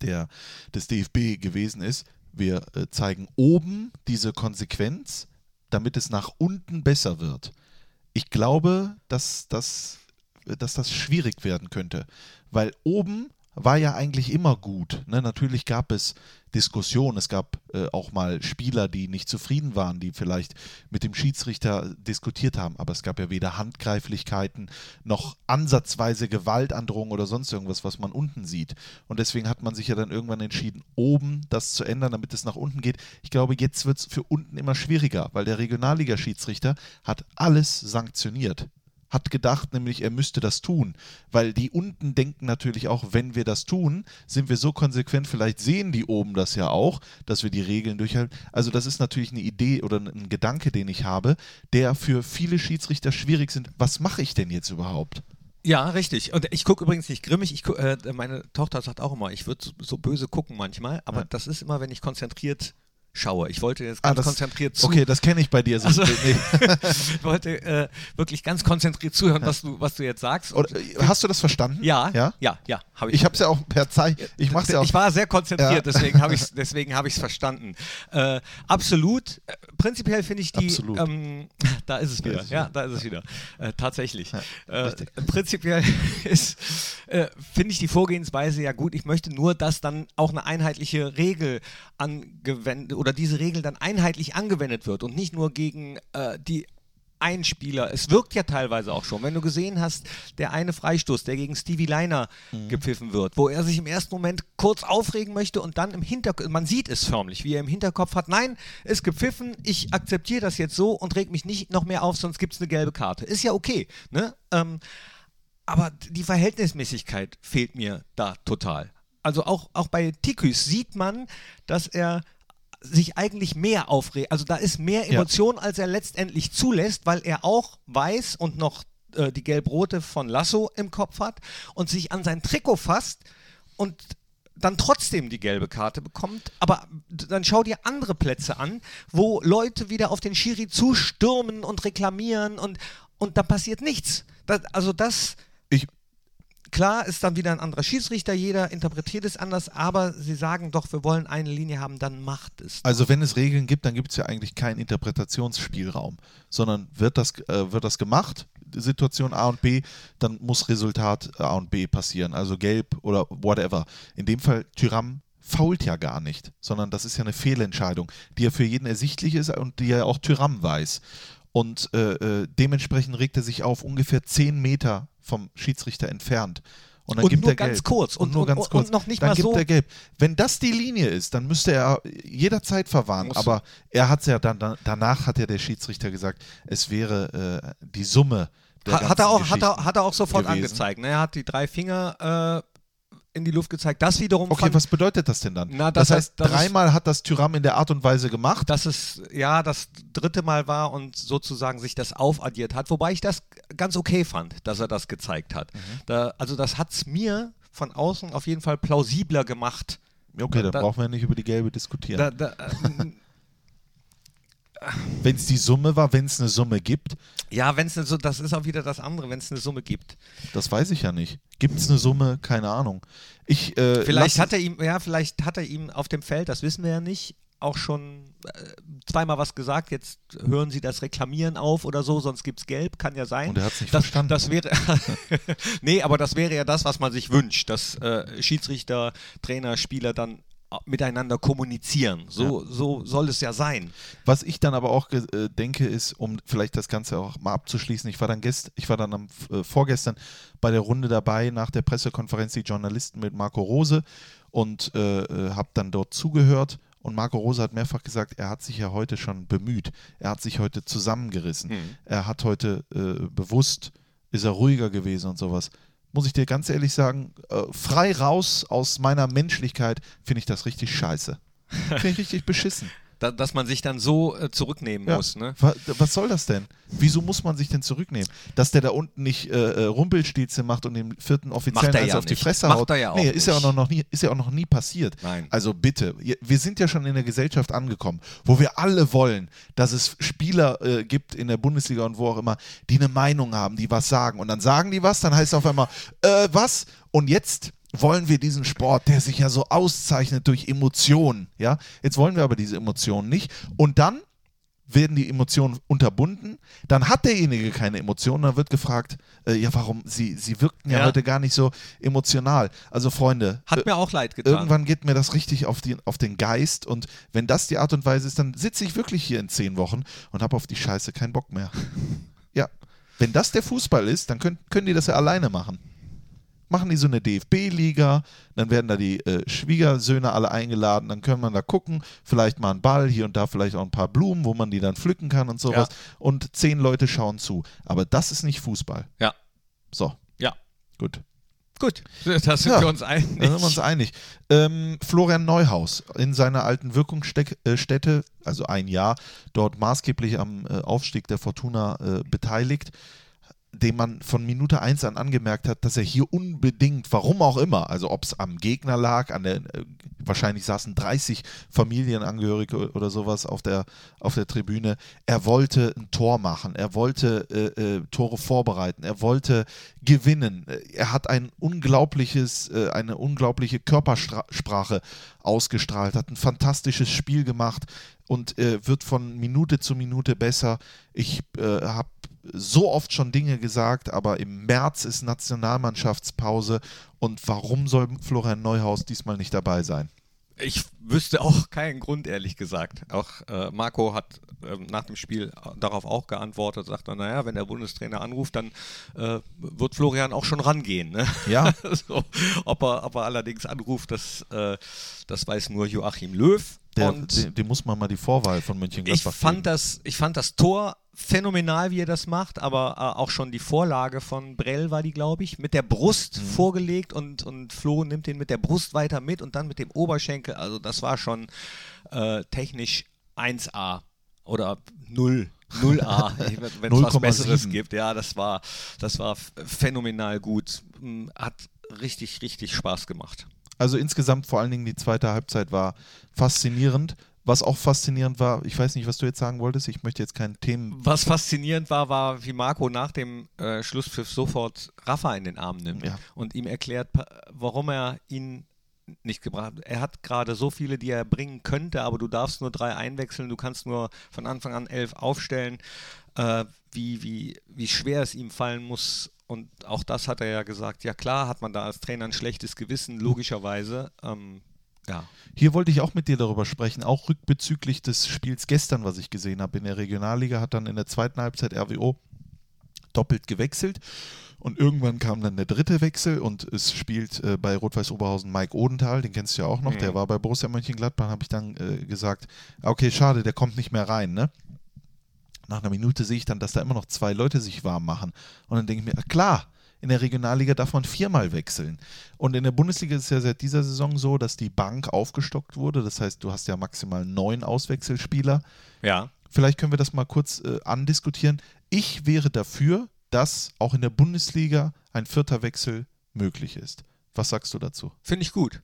[SPEAKER 2] der, des DFB gewesen ist, wir äh, zeigen oben diese Konsequenz, damit es nach unten besser wird. Ich glaube, dass, dass, dass das schwierig werden könnte, weil oben war ja eigentlich immer gut. Ne? Natürlich gab es Diskussionen, es gab äh, auch mal Spieler, die nicht zufrieden waren, die vielleicht mit dem Schiedsrichter diskutiert haben, aber es gab ja weder Handgreiflichkeiten noch ansatzweise Gewaltandrohung oder sonst irgendwas, was man unten sieht. Und deswegen hat man sich ja dann irgendwann entschieden, oben das zu ändern, damit es nach unten geht. Ich glaube, jetzt wird es für unten immer schwieriger, weil der Regionalliga-Schiedsrichter hat alles sanktioniert hat gedacht, nämlich er müsste das tun. Weil die unten denken natürlich auch, wenn wir das tun, sind wir so konsequent, vielleicht sehen die oben das ja auch, dass wir die Regeln durchhalten. Also das ist natürlich eine Idee oder ein Gedanke, den ich habe, der für viele Schiedsrichter schwierig sind. Was mache ich denn jetzt überhaupt?
[SPEAKER 1] Ja, richtig. Und ich gucke übrigens nicht grimmig. Ich guck, äh, meine Tochter sagt auch immer, ich würde so, böse gucken manchmal, aber
[SPEAKER 2] Ja.
[SPEAKER 1] das ist immer, wenn ich konzentriert schaue. Ich wollte jetzt
[SPEAKER 2] Ah,
[SPEAKER 1] ganz
[SPEAKER 2] das-
[SPEAKER 1] konzentriert zu.
[SPEAKER 2] Okay, das kenne ich bei dir. So,
[SPEAKER 1] Also-
[SPEAKER 2] nee.
[SPEAKER 1] ich wollte äh, wirklich ganz konzentriert zuhören, was du, was du jetzt sagst.
[SPEAKER 2] Oder, äh, hast du das verstanden?
[SPEAKER 1] ja,
[SPEAKER 2] Ja?
[SPEAKER 1] ja, ja, habe ich.
[SPEAKER 2] Ich habe es ja auch per Zeichen. Ich mache es ja auch.
[SPEAKER 1] Ich war sehr konzentriert,
[SPEAKER 2] Ja.
[SPEAKER 1] deswegen habe ich es deswegen verstanden. Äh, absolut. Äh, prinzipiell finde ich die.
[SPEAKER 2] Absolut.
[SPEAKER 1] Ähm, da ist es wieder. ja, da ist es wieder. Äh, tatsächlich. äh, prinzipiell ist, finde ich die Vorgehensweise ja gut. Ich möchte nur, dass dann auch eine einheitliche Regel angewendet oder diese Regel dann einheitlich angewendet wird und nicht nur gegen äh, die Einspieler. Es wirkt ja teilweise auch schon. Wenn du gesehen hast, der eine Freistoß, der gegen Stevie Liner gepfiffen wird, wo er sich im ersten Moment kurz aufregen möchte und dann im Hinterkopf, man sieht es förmlich, wie er im Hinterkopf hat, nein, ist gepfiffen, ich akzeptiere das jetzt so und reg mich nicht noch mehr auf, sonst gibt es eine gelbe Karte. Ist ja okay, ne? Ähm, aber die Verhältnismäßigkeit fehlt mir da total. Also auch, auch bei Tiküs sieht man, dass er sich eigentlich mehr aufregt. Also da ist mehr
[SPEAKER 2] Ja.
[SPEAKER 1] Emotion, als er letztendlich zulässt, weil er auch weiß und noch äh, die gelb-rote von Lasso im Kopf hat und sich an sein Trikot fasst und dann trotzdem die gelbe Karte bekommt. Aber dann schau dir andere Plätze an, wo Leute wieder auf den Schiri zustürmen und reklamieren und, und da passiert nichts. Das, also das, Klar ist dann wieder ein anderer Schiedsrichter, jeder interpretiert es anders, aber sie sagen doch, wir wollen eine Linie haben, dann macht es.
[SPEAKER 2] also wenn es Regeln gibt, dann gibt es ja eigentlich keinen Interpretationsspielraum, sondern wird das, äh, wird das gemacht, Situation A und B, dann muss Resultat A und B passieren, also gelb oder whatever. In dem Fall Tyram fault ja gar nicht, sondern das ist ja eine Fehlentscheidung, die ja für jeden ersichtlich ist und die ja auch Tyram weiß. Und äh, äh, dementsprechend regt er sich auf, ungefähr 10 Meter vom Schiedsrichter entfernt. Und dann
[SPEAKER 1] Und
[SPEAKER 2] gibt
[SPEAKER 1] nur
[SPEAKER 2] er
[SPEAKER 1] ganz
[SPEAKER 2] gelb.
[SPEAKER 1] kurz.
[SPEAKER 2] Und,
[SPEAKER 1] Und-
[SPEAKER 2] nur
[SPEAKER 1] und-
[SPEAKER 2] ganz
[SPEAKER 1] und-
[SPEAKER 2] kurz.
[SPEAKER 1] und noch nicht
[SPEAKER 2] dann
[SPEAKER 1] mal
[SPEAKER 2] gibt
[SPEAKER 1] so-
[SPEAKER 2] er gelb. Wenn das die Linie ist, dann müsste er jederzeit verwahren.
[SPEAKER 1] Muss-
[SPEAKER 2] Aber er hat es ja dann, danach hat ja der Schiedsrichter gesagt, es wäre äh, die Summe. Der
[SPEAKER 1] Ha- hat, er auch, hat, er, hat er auch sofort
[SPEAKER 2] gewesen.
[SPEAKER 1] angezeigt. Ne? Er hat die drei Finger äh, in die Luft gezeigt. Das wiederum
[SPEAKER 2] Okay, was bedeutet das denn dann?
[SPEAKER 1] Na,
[SPEAKER 2] das,
[SPEAKER 1] das
[SPEAKER 2] heißt,
[SPEAKER 1] das ist-
[SPEAKER 2] dreimal hat das Tyram in der Art und Weise gemacht.
[SPEAKER 1] dass es ja das dritte Mal war und sozusagen sich das aufaddiert hat. Wobei ich das ganz okay fand, dass er das gezeigt hat.
[SPEAKER 2] Mhm.
[SPEAKER 1] Da, also das hat es mir von außen auf jeden Fall plausibler gemacht.
[SPEAKER 2] Okay, dann
[SPEAKER 1] da-
[SPEAKER 2] brauchen wir nicht über die gelbe diskutieren.
[SPEAKER 1] Da, da, äh,
[SPEAKER 2] wenn es die Summe war, wenn es eine Summe gibt,
[SPEAKER 1] ja, wenn es so, das ist auch wieder das andere, wenn es eine Summe gibt.
[SPEAKER 2] das weiß ich ja nicht. Gibt es eine Summe? Keine Ahnung. Ich, äh,
[SPEAKER 1] Vielleicht hat er ihm, ja, vielleicht hat er ihm auf dem Feld, das wissen wir ja nicht, auch schon äh, zweimal was gesagt. Jetzt hören Sie das Reklamieren auf oder so, sonst gibt's Gelb, kann ja sein.
[SPEAKER 2] Und er hat's nicht
[SPEAKER 1] das,
[SPEAKER 2] verstanden.
[SPEAKER 1] Das wäre, nee, aber das wäre ja das, was man sich wünscht, dass äh, Schiedsrichter, Trainer, Spieler dann miteinander kommunizieren. So, so soll es ja sein.
[SPEAKER 2] Was ich dann aber auch äh, denke, ist, um vielleicht das Ganze auch mal abzuschließen, ich war dann gest, ich war dann am äh, vorgestern bei der Runde dabei nach der Pressekonferenz die Journalisten mit Marco Rose und äh, äh, habe dann dort zugehört. Und Marco Rose hat mehrfach gesagt, er hat sich ja heute schon bemüht. Er hat sich heute zusammengerissen.
[SPEAKER 1] Mhm.
[SPEAKER 2] Er hat heute äh, bewusst, ist er ruhiger gewesen und sowas. Muss ich dir ganz ehrlich sagen, äh, frei raus aus meiner Menschlichkeit finde ich das richtig scheiße. Finde ich richtig beschissen.
[SPEAKER 1] Da, dass man sich dann so äh, zurücknehmen
[SPEAKER 2] Ja.
[SPEAKER 1] muss. Ne?
[SPEAKER 2] Wa- Was soll das denn? Wieso muss man sich denn zurücknehmen? Dass der da unten nicht äh, äh, Rumpelstilze macht und dem vierten Offiziellen eins
[SPEAKER 1] ja
[SPEAKER 2] auf die
[SPEAKER 1] nicht.
[SPEAKER 2] Fresse
[SPEAKER 1] Macht
[SPEAKER 2] haut?
[SPEAKER 1] er ja auch
[SPEAKER 2] nee, ist ja auch noch nie, ist ja auch noch nie passiert.
[SPEAKER 1] Nein.
[SPEAKER 2] Also bitte, wir sind ja schon in der Gesellschaft angekommen, wo wir alle wollen, dass es Spieler äh, gibt in der Bundesliga und wo auch immer, die eine Meinung haben, die was sagen. Und dann sagen die was, dann heißt es auf einmal, äh, was? Und jetzt wollen wir diesen Sport, der sich ja so auszeichnet durch Emotionen, ja? Jetzt wollen wir aber diese Emotionen nicht. Und dann werden die Emotionen unterbunden, dann hat derjenige keine Emotionen, dann wird gefragt, äh, ja, warum, sie, sie wirkten ja,
[SPEAKER 1] Ja.
[SPEAKER 2] heute gar nicht so emotional. Also Freunde,
[SPEAKER 1] Hat
[SPEAKER 2] äh,
[SPEAKER 1] mir auch leid getan.
[SPEAKER 2] irgendwann geht mir das richtig auf, die, auf den Geist und wenn das die Art und Weise ist, dann sitze ich wirklich hier in zehn Wochen und habe auf die Scheiße keinen Bock mehr. ja, wenn das der Fußball ist, dann können, können die das ja alleine machen. Machen die so eine DFB-Liga, dann werden da die äh, Schwiegersöhne alle eingeladen, dann können man da gucken, vielleicht mal einen Ball, hier und da vielleicht auch ein paar Blumen, wo man die dann pflücken kann und sowas. Und zehn Leute schauen zu. Aber das ist nicht Fußball.
[SPEAKER 1] ja.
[SPEAKER 2] So,
[SPEAKER 1] Ja.
[SPEAKER 2] gut.
[SPEAKER 1] Gut, da sind
[SPEAKER 2] Ja,
[SPEAKER 1] wir uns einig.
[SPEAKER 2] Da sind wir uns einig. Ähm, Florian Neuhaus in seiner alten Wirkungsstätte, also ein Jahr, dort maßgeblich am äh, Aufstieg der Fortuna äh, beteiligt, dem man von Minute 1 an angemerkt hat, dass er hier unbedingt, warum auch immer, also ob es am Gegner lag, an der, äh, wahrscheinlich saßen 30 Familienangehörige oder sowas auf der, auf der Tribüne, er wollte ein Tor machen, er wollte äh, äh, Tore vorbereiten, er wollte gewinnen, er hat ein unglaubliches, äh, eine unglaubliche Körpersprache ausgestrahlt, hat ein fantastisches Spiel gemacht und äh, wird von Minute zu Minute besser. Ich äh, habe so oft schon Dinge gesagt, aber im März ist Nationalmannschaftspause und warum soll Florian Neuhaus diesmal nicht dabei sein?
[SPEAKER 1] Ich wüsste auch keinen Grund, ehrlich gesagt. Auch äh, Marco hat nach dem Spiel darauf auch geantwortet, sagt er, naja, wenn der Bundestrainer anruft, dann äh, wird Florian auch schon rangehen. Ne?
[SPEAKER 2] Ja.
[SPEAKER 1] so, ob, er, ob er allerdings anruft, das, äh, das weiß nur Joachim Löw.
[SPEAKER 2] Der, dem, dem, muss man mal die Vorwahl von München
[SPEAKER 1] ich fand das Ich fand das Tor phänomenal, wie er das macht, aber äh, auch schon die Vorlage von Brell war die, glaube ich, mit der Brust mhm. vorgelegt und, und Flo nimmt den mit der Brust weiter mit und dann mit dem Oberschenkel. Also das war schon äh, technisch 1A oder 0. 0A, wenn es was Besseres gibt. Ja, das war, das war phänomenal gut. Hm, hat richtig, richtig Spaß gemacht.
[SPEAKER 2] Also insgesamt vor allen Dingen die zweite Halbzeit war faszinierend. Was auch faszinierend war, ich weiß nicht, was du jetzt sagen wolltest, ich möchte jetzt keinen Themen.
[SPEAKER 1] Was faszinierend war, war, wie Marco nach dem äh, Schlusspfiff sofort Rafa in den Arm nimmt ja. und ihm erklärt, warum er ihn nicht gebracht. Er hat gerade so viele, die er bringen könnte, aber du darfst nur drei einwechseln, du kannst nur von Anfang an elf aufstellen. Äh, wie, wie, wie schwer es ihm fallen muss, und auch das hat er ja gesagt, ja klar hat man da als Trainer ein schlechtes Gewissen, logischerweise. Ähm, ja.
[SPEAKER 2] Hier wollte ich auch mit dir darüber sprechen, auch rückbezüglich des Spiels gestern, was ich gesehen habe. In der Regionalliga hat dann in der zweiten Halbzeit RWO doppelt gewechselt. Und irgendwann kam dann der dritte Wechsel und es spielt äh, bei Rot-Weiß Oberhausen Mike Odenthal, den kennst du ja auch noch, mhm. der war bei Borussia Mönchengladbach, habe ich dann äh, gesagt, okay, schade, der kommt nicht mehr rein, ne? Nach einer Minute sehe ich dann, dass da immer noch zwei Leute sich warm machen. Und dann denke ich mir, klar, in der Regionalliga darf man viermal wechseln. Und in der Bundesliga ist es ja seit dieser Saison so, dass die Bank aufgestockt wurde. Das heißt, du hast ja maximal neun Auswechselspieler.
[SPEAKER 1] Ja.
[SPEAKER 2] Vielleicht können wir das mal kurz äh, andiskutieren. Ich wäre dafür, dass auch in der Bundesliga ein vierter Wechsel möglich ist. Was sagst du dazu?
[SPEAKER 1] Finde ich gut.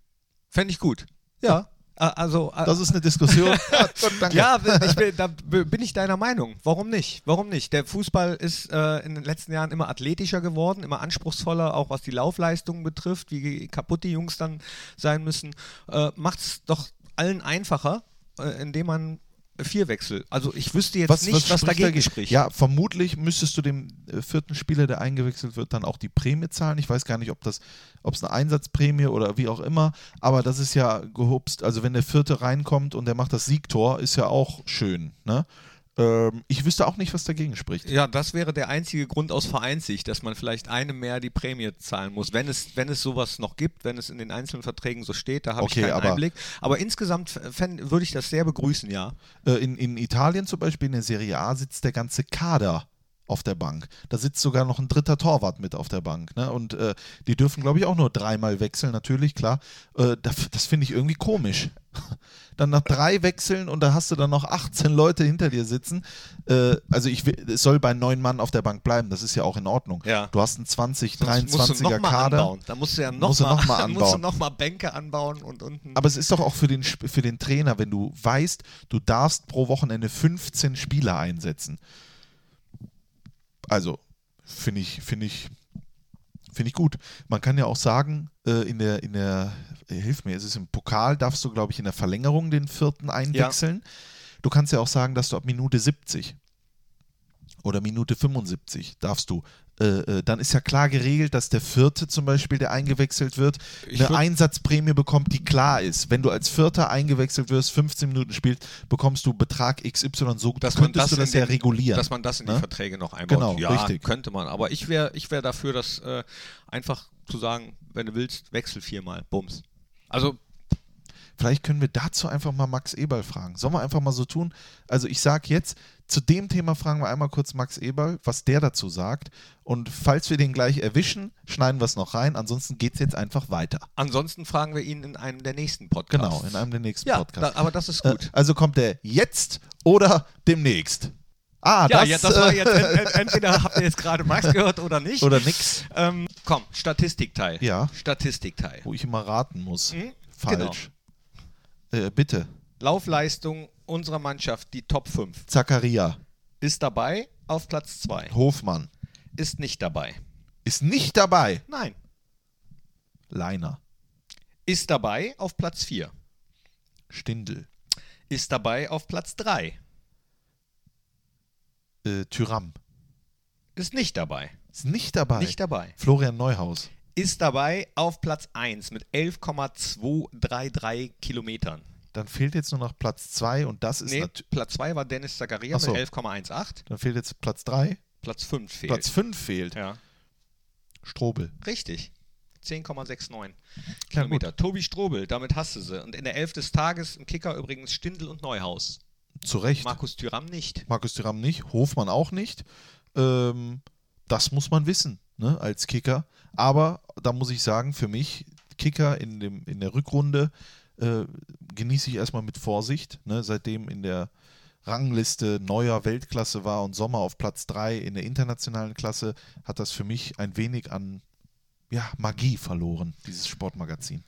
[SPEAKER 1] Fände ich gut. Ja. Also,
[SPEAKER 2] das ist eine Diskussion.
[SPEAKER 1] ja, Gott, ja bin, da bin ich deiner Meinung. Warum nicht? Warum nicht? Der Fußball ist äh, in den letzten Jahren immer athletischer geworden, immer anspruchsvoller, auch was die Laufleistungen betrifft, wie kaputt die Jungs dann sein müssen. Äh, Macht es doch allen einfacher, äh, indem man vier Wechsel. Also ich wüsste jetzt was, nicht, was, was dagegen dagegen spricht.
[SPEAKER 2] Ja, vermutlich müsstest du dem äh, vierten Spieler, der eingewechselt wird, dann auch die Prämie zahlen. Ich weiß gar nicht, ob das, ob es eine Einsatzprämie oder wie auch immer, aber das ist ja gehupst. Also wenn der vierte reinkommt und der macht das Siegtor, ist ja auch schön. Ne? Ähm, ich wüsste auch nicht, was dagegen spricht.
[SPEAKER 1] Ja, das wäre der einzige Grund aus Vereinssicht, dass man vielleicht einem mehr die Prämie zahlen muss, wenn es, wenn es sowas noch gibt, wenn es in den einzelnen Verträgen so steht, da habe okay, ich keinen aber, Einblick. Aber insgesamt würde ich das sehr begrüßen, ja.
[SPEAKER 2] Äh, in, in Italien zum Beispiel in der Serie A sitzt der ganze Kader auf der Bank. Da sitzt sogar noch ein dritter Torwart mit auf der Bank. Ne? Und äh, die dürfen, glaube ich, auch nur dreimal wechseln, natürlich, klar. Äh, das, das finde ich irgendwie komisch dann nach drei Wechseln und da hast du dann noch 18 Leute hinter dir sitzen. Äh, also ich es soll bei neun Mann auf der Bank bleiben, das ist ja auch in Ordnung.
[SPEAKER 1] Ja.
[SPEAKER 2] Du hast einen 20, 23er Kader.
[SPEAKER 1] Anbauen. Da musst du ja noch,
[SPEAKER 2] mal, noch mal
[SPEAKER 1] anbauen. musst du noch mal Bänke anbauen und unten.
[SPEAKER 2] Aber es ist doch auch für den, für den Trainer, wenn du weißt, du darfst pro Wochenende 15 Spieler einsetzen. Also, finde ich, finde ich, finde ich gut. Man kann ja auch sagen, äh, in der, in der hilf mir, ist es im Pokal, darfst du, glaube ich, in der Verlängerung den vierten einwechseln. Ja. Du kannst ja auch sagen, dass du ab Minute 70 oder Minute 75 darfst du. Äh, äh, dann ist ja klar geregelt, dass der Vierte zum Beispiel, der eingewechselt wird, eine Einsatzprämie bekommt, die klar ist. Wenn du als Vierter eingewechselt wirst, 15 Minuten spielst, bekommst du Betrag XY. So
[SPEAKER 1] dass könntest das
[SPEAKER 2] du das ja
[SPEAKER 1] den,
[SPEAKER 2] regulieren.
[SPEAKER 1] Dass man das in die ne? Verträge noch einbaut.
[SPEAKER 2] Genau,
[SPEAKER 1] ja,
[SPEAKER 2] richtig.
[SPEAKER 1] könnte man. Aber ich wäre ich wär dafür, das äh, einfach zu sagen, wenn du willst, wechsel viermal. Bums. Also
[SPEAKER 2] Vielleicht können wir dazu einfach mal Max Eberl fragen. Sollen wir einfach mal so tun? Also ich sage jetzt, zu dem Thema fragen wir einmal kurz Max Eberl, was der dazu sagt. Und falls wir den gleich erwischen, schneiden wir es noch rein. Ansonsten geht es jetzt einfach weiter.
[SPEAKER 1] Ansonsten fragen wir ihn in einem der nächsten Podcasts.
[SPEAKER 2] Genau, in einem der nächsten
[SPEAKER 1] ja,
[SPEAKER 2] Podcasts.
[SPEAKER 1] Da, aber das ist gut.
[SPEAKER 2] Äh, also kommt der jetzt oder demnächst? Ah,
[SPEAKER 1] Ja,
[SPEAKER 2] das,
[SPEAKER 1] ja, das war
[SPEAKER 2] äh,
[SPEAKER 1] jetzt, ent- ent- entweder habt ihr jetzt gerade Max gehört oder nicht.
[SPEAKER 2] Oder nix,
[SPEAKER 1] Ähm, komm, Statistikteil.
[SPEAKER 2] Ja.
[SPEAKER 1] Statistikteil.
[SPEAKER 2] wo ich immer raten muss.
[SPEAKER 1] Hm?
[SPEAKER 2] Falsch. Äh, bitte.
[SPEAKER 1] Laufleistung unserer Mannschaft, die Top 5.
[SPEAKER 2] Zakaria,
[SPEAKER 1] Ist dabei auf Platz 2.
[SPEAKER 2] Hofmann.
[SPEAKER 1] Ist nicht dabei.
[SPEAKER 2] Ist nicht dabei.
[SPEAKER 1] Nein.
[SPEAKER 2] Leiner,
[SPEAKER 1] Ist dabei auf Platz 4.
[SPEAKER 2] Stindl,
[SPEAKER 1] Ist dabei auf Platz 3.
[SPEAKER 2] äh, Tyram.
[SPEAKER 1] Ist nicht dabei.
[SPEAKER 2] Ist nicht dabei.
[SPEAKER 1] Nicht dabei.
[SPEAKER 2] Florian Neuhaus.
[SPEAKER 1] Ist dabei auf Platz 1 mit 11,233 Kilometern.
[SPEAKER 2] Dann fehlt jetzt nur noch Platz 2 und das ist
[SPEAKER 1] Nee, Platz 2 war Dennis Zakaria
[SPEAKER 2] Ach so.
[SPEAKER 1] mit 11,18.
[SPEAKER 2] Dann fehlt jetzt Platz 3.
[SPEAKER 1] Platz 5 fehlt.
[SPEAKER 2] Platz 5 fehlt.
[SPEAKER 1] Ja,
[SPEAKER 2] Strobel.
[SPEAKER 1] richtig. 10,69
[SPEAKER 2] Ja,
[SPEAKER 1] Kilometer. Tobi Strobel, damit hast du sie. Und in der Elf des Tages im Kicker übrigens Stindl und Neuhaus.
[SPEAKER 2] Zu Recht.
[SPEAKER 1] Markus Thüram nicht.
[SPEAKER 2] Markus Thuram nicht, Hofmann auch nicht. Ähm, das muss man wissen, ne, als Kicker. Aber da muss ich sagen, für mich, Kicker in, dem, in der Rückrunde äh, genieße ich erstmal mit Vorsicht. Ne, seitdem in der Rangliste neuer Weltklasse war und Sommer auf Platz 3 in der internationalen Klasse, hat das für mich ein wenig an ja, Magie verloren, dieses Sportmagazin.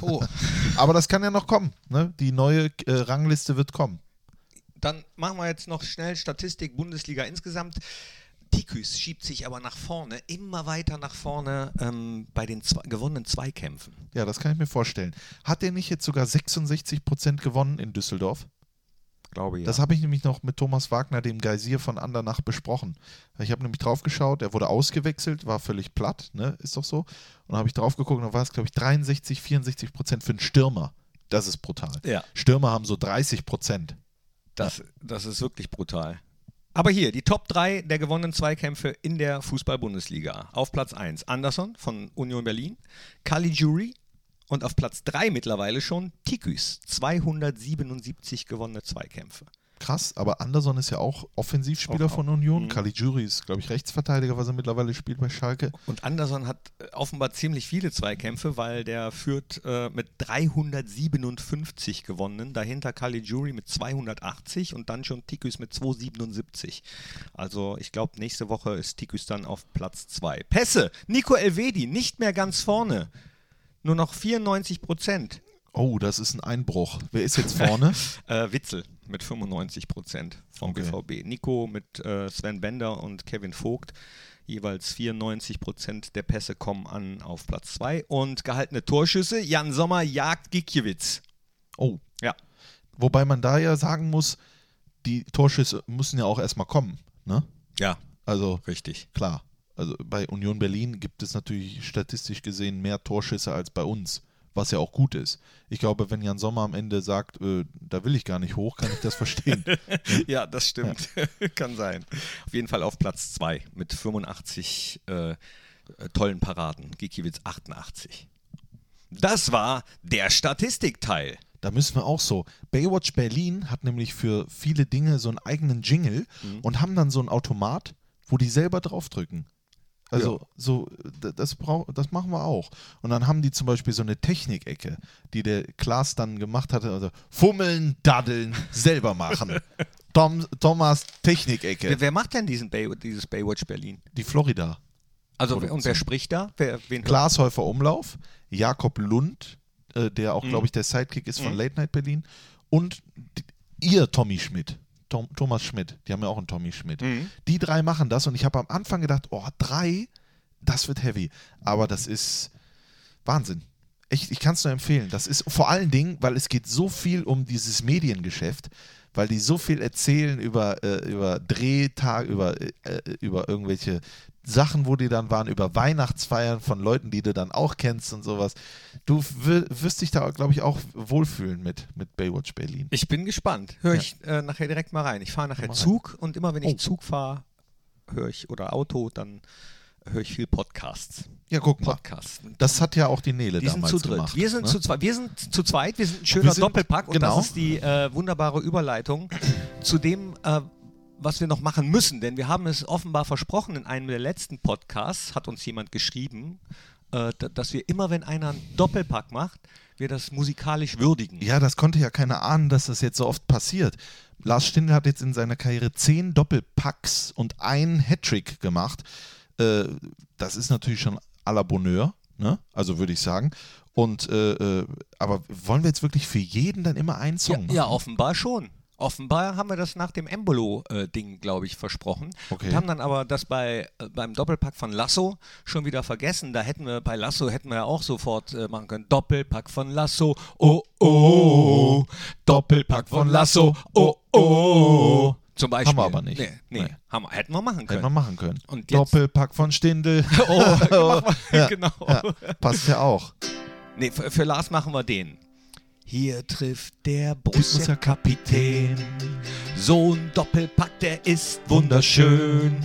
[SPEAKER 1] Oh,
[SPEAKER 2] Aber das kann ja noch kommen. Ne? Die neue äh, Rangliste wird kommen.
[SPEAKER 1] dann machen wir jetzt noch schnell Statistik Bundesliga insgesamt. Tiküs schiebt sich aber nach vorne, immer weiter nach vorne ähm, bei den zwei, gewonnenen Zweikämpfen.
[SPEAKER 2] Ja, das kann ich mir vorstellen. Hat der nicht jetzt sogar 66% gewonnen in Düsseldorf?
[SPEAKER 1] Glaube ich.
[SPEAKER 2] Das habe ich nämlich noch mit Thomas Wagner, dem Geysir von Andernach, besprochen. Ich habe nämlich drauf geschaut, er wurde ausgewechselt, war völlig platt, ne? Ist doch so. Und dann habe ich drauf geguckt, und da war es, glaube ich, 63, 64 Prozent für einen Stürmer. Das ist brutal.
[SPEAKER 1] Ja.
[SPEAKER 2] Stürmer haben so 30 Prozent.
[SPEAKER 1] Das, das ist wirklich brutal. Aber hier, die Top 3 der gewonnenen Zweikämpfe in der Fußball-Bundesliga. Auf Platz 1 Anderson von Union Berlin, Caligiuri und auf Platz 3 mittlerweile schon Tiküs. 277 gewonnene Zweikämpfe.
[SPEAKER 2] Krass, aber Anderson ist ja auch Offensivspieler
[SPEAKER 1] Auch-
[SPEAKER 2] von Union.
[SPEAKER 1] Mhm.
[SPEAKER 2] Caligiuri ist, glaube ich, Rechtsverteidiger, was er mittlerweile spielt bei Schalke.
[SPEAKER 1] Und Anderson hat äh, offenbar ziemlich viele Zweikämpfe, weil der führt äh, mit 357 gewonnenen, dahinter Caligiuri mit 280 und dann schon Tiküs mit 277. Also ich glaube, nächste Woche ist Tiküs dann auf Platz 2. Pässe, Nico Elvedi nicht mehr ganz vorne, nur noch 94 Prozent.
[SPEAKER 2] Oh, das ist ein Einbruch. Wer ist jetzt vorne?
[SPEAKER 1] Äh, Witzel mit 95 Prozent vom
[SPEAKER 2] Okay.
[SPEAKER 1] BVB. Nico mit äh, Sven Bender und Kevin Vogt. Jeweils 94 Prozent der Pässe kommen an auf Platz 2. Und gehaltene Torschüsse. Jan Sommer jagt Gikiewicz.
[SPEAKER 2] Oh,
[SPEAKER 1] Ja.
[SPEAKER 2] Wobei man da ja sagen muss, die Torschüsse müssen ja auch erstmal kommen. Ne?
[SPEAKER 1] Ja,
[SPEAKER 2] Also
[SPEAKER 1] richtig.
[SPEAKER 2] klar, also bei Union Berlin gibt es natürlich statistisch gesehen mehr Torschüsse als bei uns, was ja auch gut ist. Ich glaube, wenn Jan Sommer am Ende sagt, äh, da will ich gar nicht hoch, kann ich das verstehen.
[SPEAKER 1] Ja, das stimmt. Kann sein. Auf jeden Fall auf Platz 2 mit 85 äh, äh, tollen Paraden. Gikiewicz 88. Das war der Statistikteil.
[SPEAKER 2] Da müssen wir auch so. Baywatch Berlin hat nämlich für viele Dinge so einen eigenen Jingle und haben dann so einen Automat, wo die selber draufdrücken. Also
[SPEAKER 1] Ja.
[SPEAKER 2] so, das, brauch, das machen wir auch. Und dann haben die zum Beispiel so eine Technikecke, die der Klaas dann gemacht hatte. Also Fummeln, Daddeln, selber machen. Tom, Thomas Technikecke.
[SPEAKER 1] Wer, wer macht denn diesen Bay, dieses Baywatch Berlin?
[SPEAKER 2] Die Florida.
[SPEAKER 1] Also,
[SPEAKER 2] Produktion.
[SPEAKER 1] und wer spricht da? Wer,
[SPEAKER 2] Glashäufer Umlauf, Jakob Lund, äh, der auch,
[SPEAKER 1] Mhm.
[SPEAKER 2] glaube ich, der Sidekick ist von
[SPEAKER 1] Mhm.
[SPEAKER 2] Late Night Berlin, und d- ihr Tommy Schmidt, Tom, Thomas Schmidt, die haben ja auch einen Tommy Schmidt.
[SPEAKER 1] Mhm.
[SPEAKER 2] Die drei machen das und ich habe am Anfang gedacht, oh, drei, das wird heavy. Aber das ist Wahnsinn. Echt, ich kann es nur empfehlen. Das ist vor allen Dingen, weil es geht so viel um dieses Mediengeschäft, weil die so viel erzählen über, äh, über Drehtag, über, äh, über irgendwelche Sachen, wo die dann waren, über Weihnachtsfeiern von Leuten, die du dann auch kennst und sowas. Du wirst dich da, glaube ich, auch wohlfühlen mit, mit Baywatch Berlin.
[SPEAKER 1] Ich bin gespannt. Höre
[SPEAKER 2] Ja.
[SPEAKER 1] ich äh, nachher direkt mal rein. Ich fahre nachher
[SPEAKER 2] Mal rein.
[SPEAKER 1] Zug und immer wenn ich
[SPEAKER 2] Oh.
[SPEAKER 1] Zug fahre, höre ich oder Auto, dann höre ich viel Podcasts.
[SPEAKER 2] Ja, guck mal.
[SPEAKER 1] Podcasts.
[SPEAKER 2] Das hat ja auch die Nele
[SPEAKER 1] Die
[SPEAKER 2] damals
[SPEAKER 1] zu dritt.
[SPEAKER 2] gemacht.
[SPEAKER 1] wir, sind
[SPEAKER 2] ne?
[SPEAKER 1] zu zweit, wir sind zu zweit, wir sind ein schöner
[SPEAKER 2] sind-
[SPEAKER 1] Doppelpack und
[SPEAKER 2] genau.
[SPEAKER 1] das ist die äh, wunderbare Überleitung zu dem, äh, was wir noch machen müssen. Denn wir haben es offenbar versprochen in einem der letzten Podcasts, hat uns jemand geschrieben, äh, da- dass wir immer, wenn einer einen Doppelpack macht, wir das musikalisch würdigen.
[SPEAKER 2] Ja, das konnte ja keiner ahnen, dass das jetzt so oft passiert. Lars Stindl hat jetzt in seiner Karriere zehn Doppelpacks und einen Hattrick gemacht. Äh, das ist natürlich schon à la Bonheur, ne? also würde ich sagen. Und äh, äh, aber wollen wir jetzt wirklich für jeden dann immer einen Song
[SPEAKER 1] Ja,
[SPEAKER 2] machen?
[SPEAKER 1] ja, offenbar schon. Offenbar haben wir das nach dem Embolo-Ding, glaube ich, versprochen.
[SPEAKER 2] Okay.
[SPEAKER 1] Und haben dann aber das bei, äh, beim Doppelpack von Lasso schon wieder vergessen. Da hätten wir bei Lasso hätten wir ja auch sofort äh, machen können. Doppelpack von Lasso, oh oh. Doppelpack von Lasso, oh oh. Zum Beispiel.
[SPEAKER 2] Haben wir aber nicht.
[SPEAKER 1] Nee, nee,
[SPEAKER 2] Nee.
[SPEAKER 1] Haben hätten wir machen
[SPEAKER 2] Hätten
[SPEAKER 1] können.
[SPEAKER 2] wir machen können.
[SPEAKER 1] Und jetzt-
[SPEAKER 2] Doppelpack von Stindl.
[SPEAKER 1] Oh,
[SPEAKER 2] Ja,
[SPEAKER 1] genau.
[SPEAKER 2] Ja, passt ja auch.
[SPEAKER 1] Nee, für, für Lars machen wir den. Hier trifft der
[SPEAKER 2] Borussia-Kapitän.
[SPEAKER 1] Borussia-Kapitän. So ein Doppelpack, der ist wunderschön.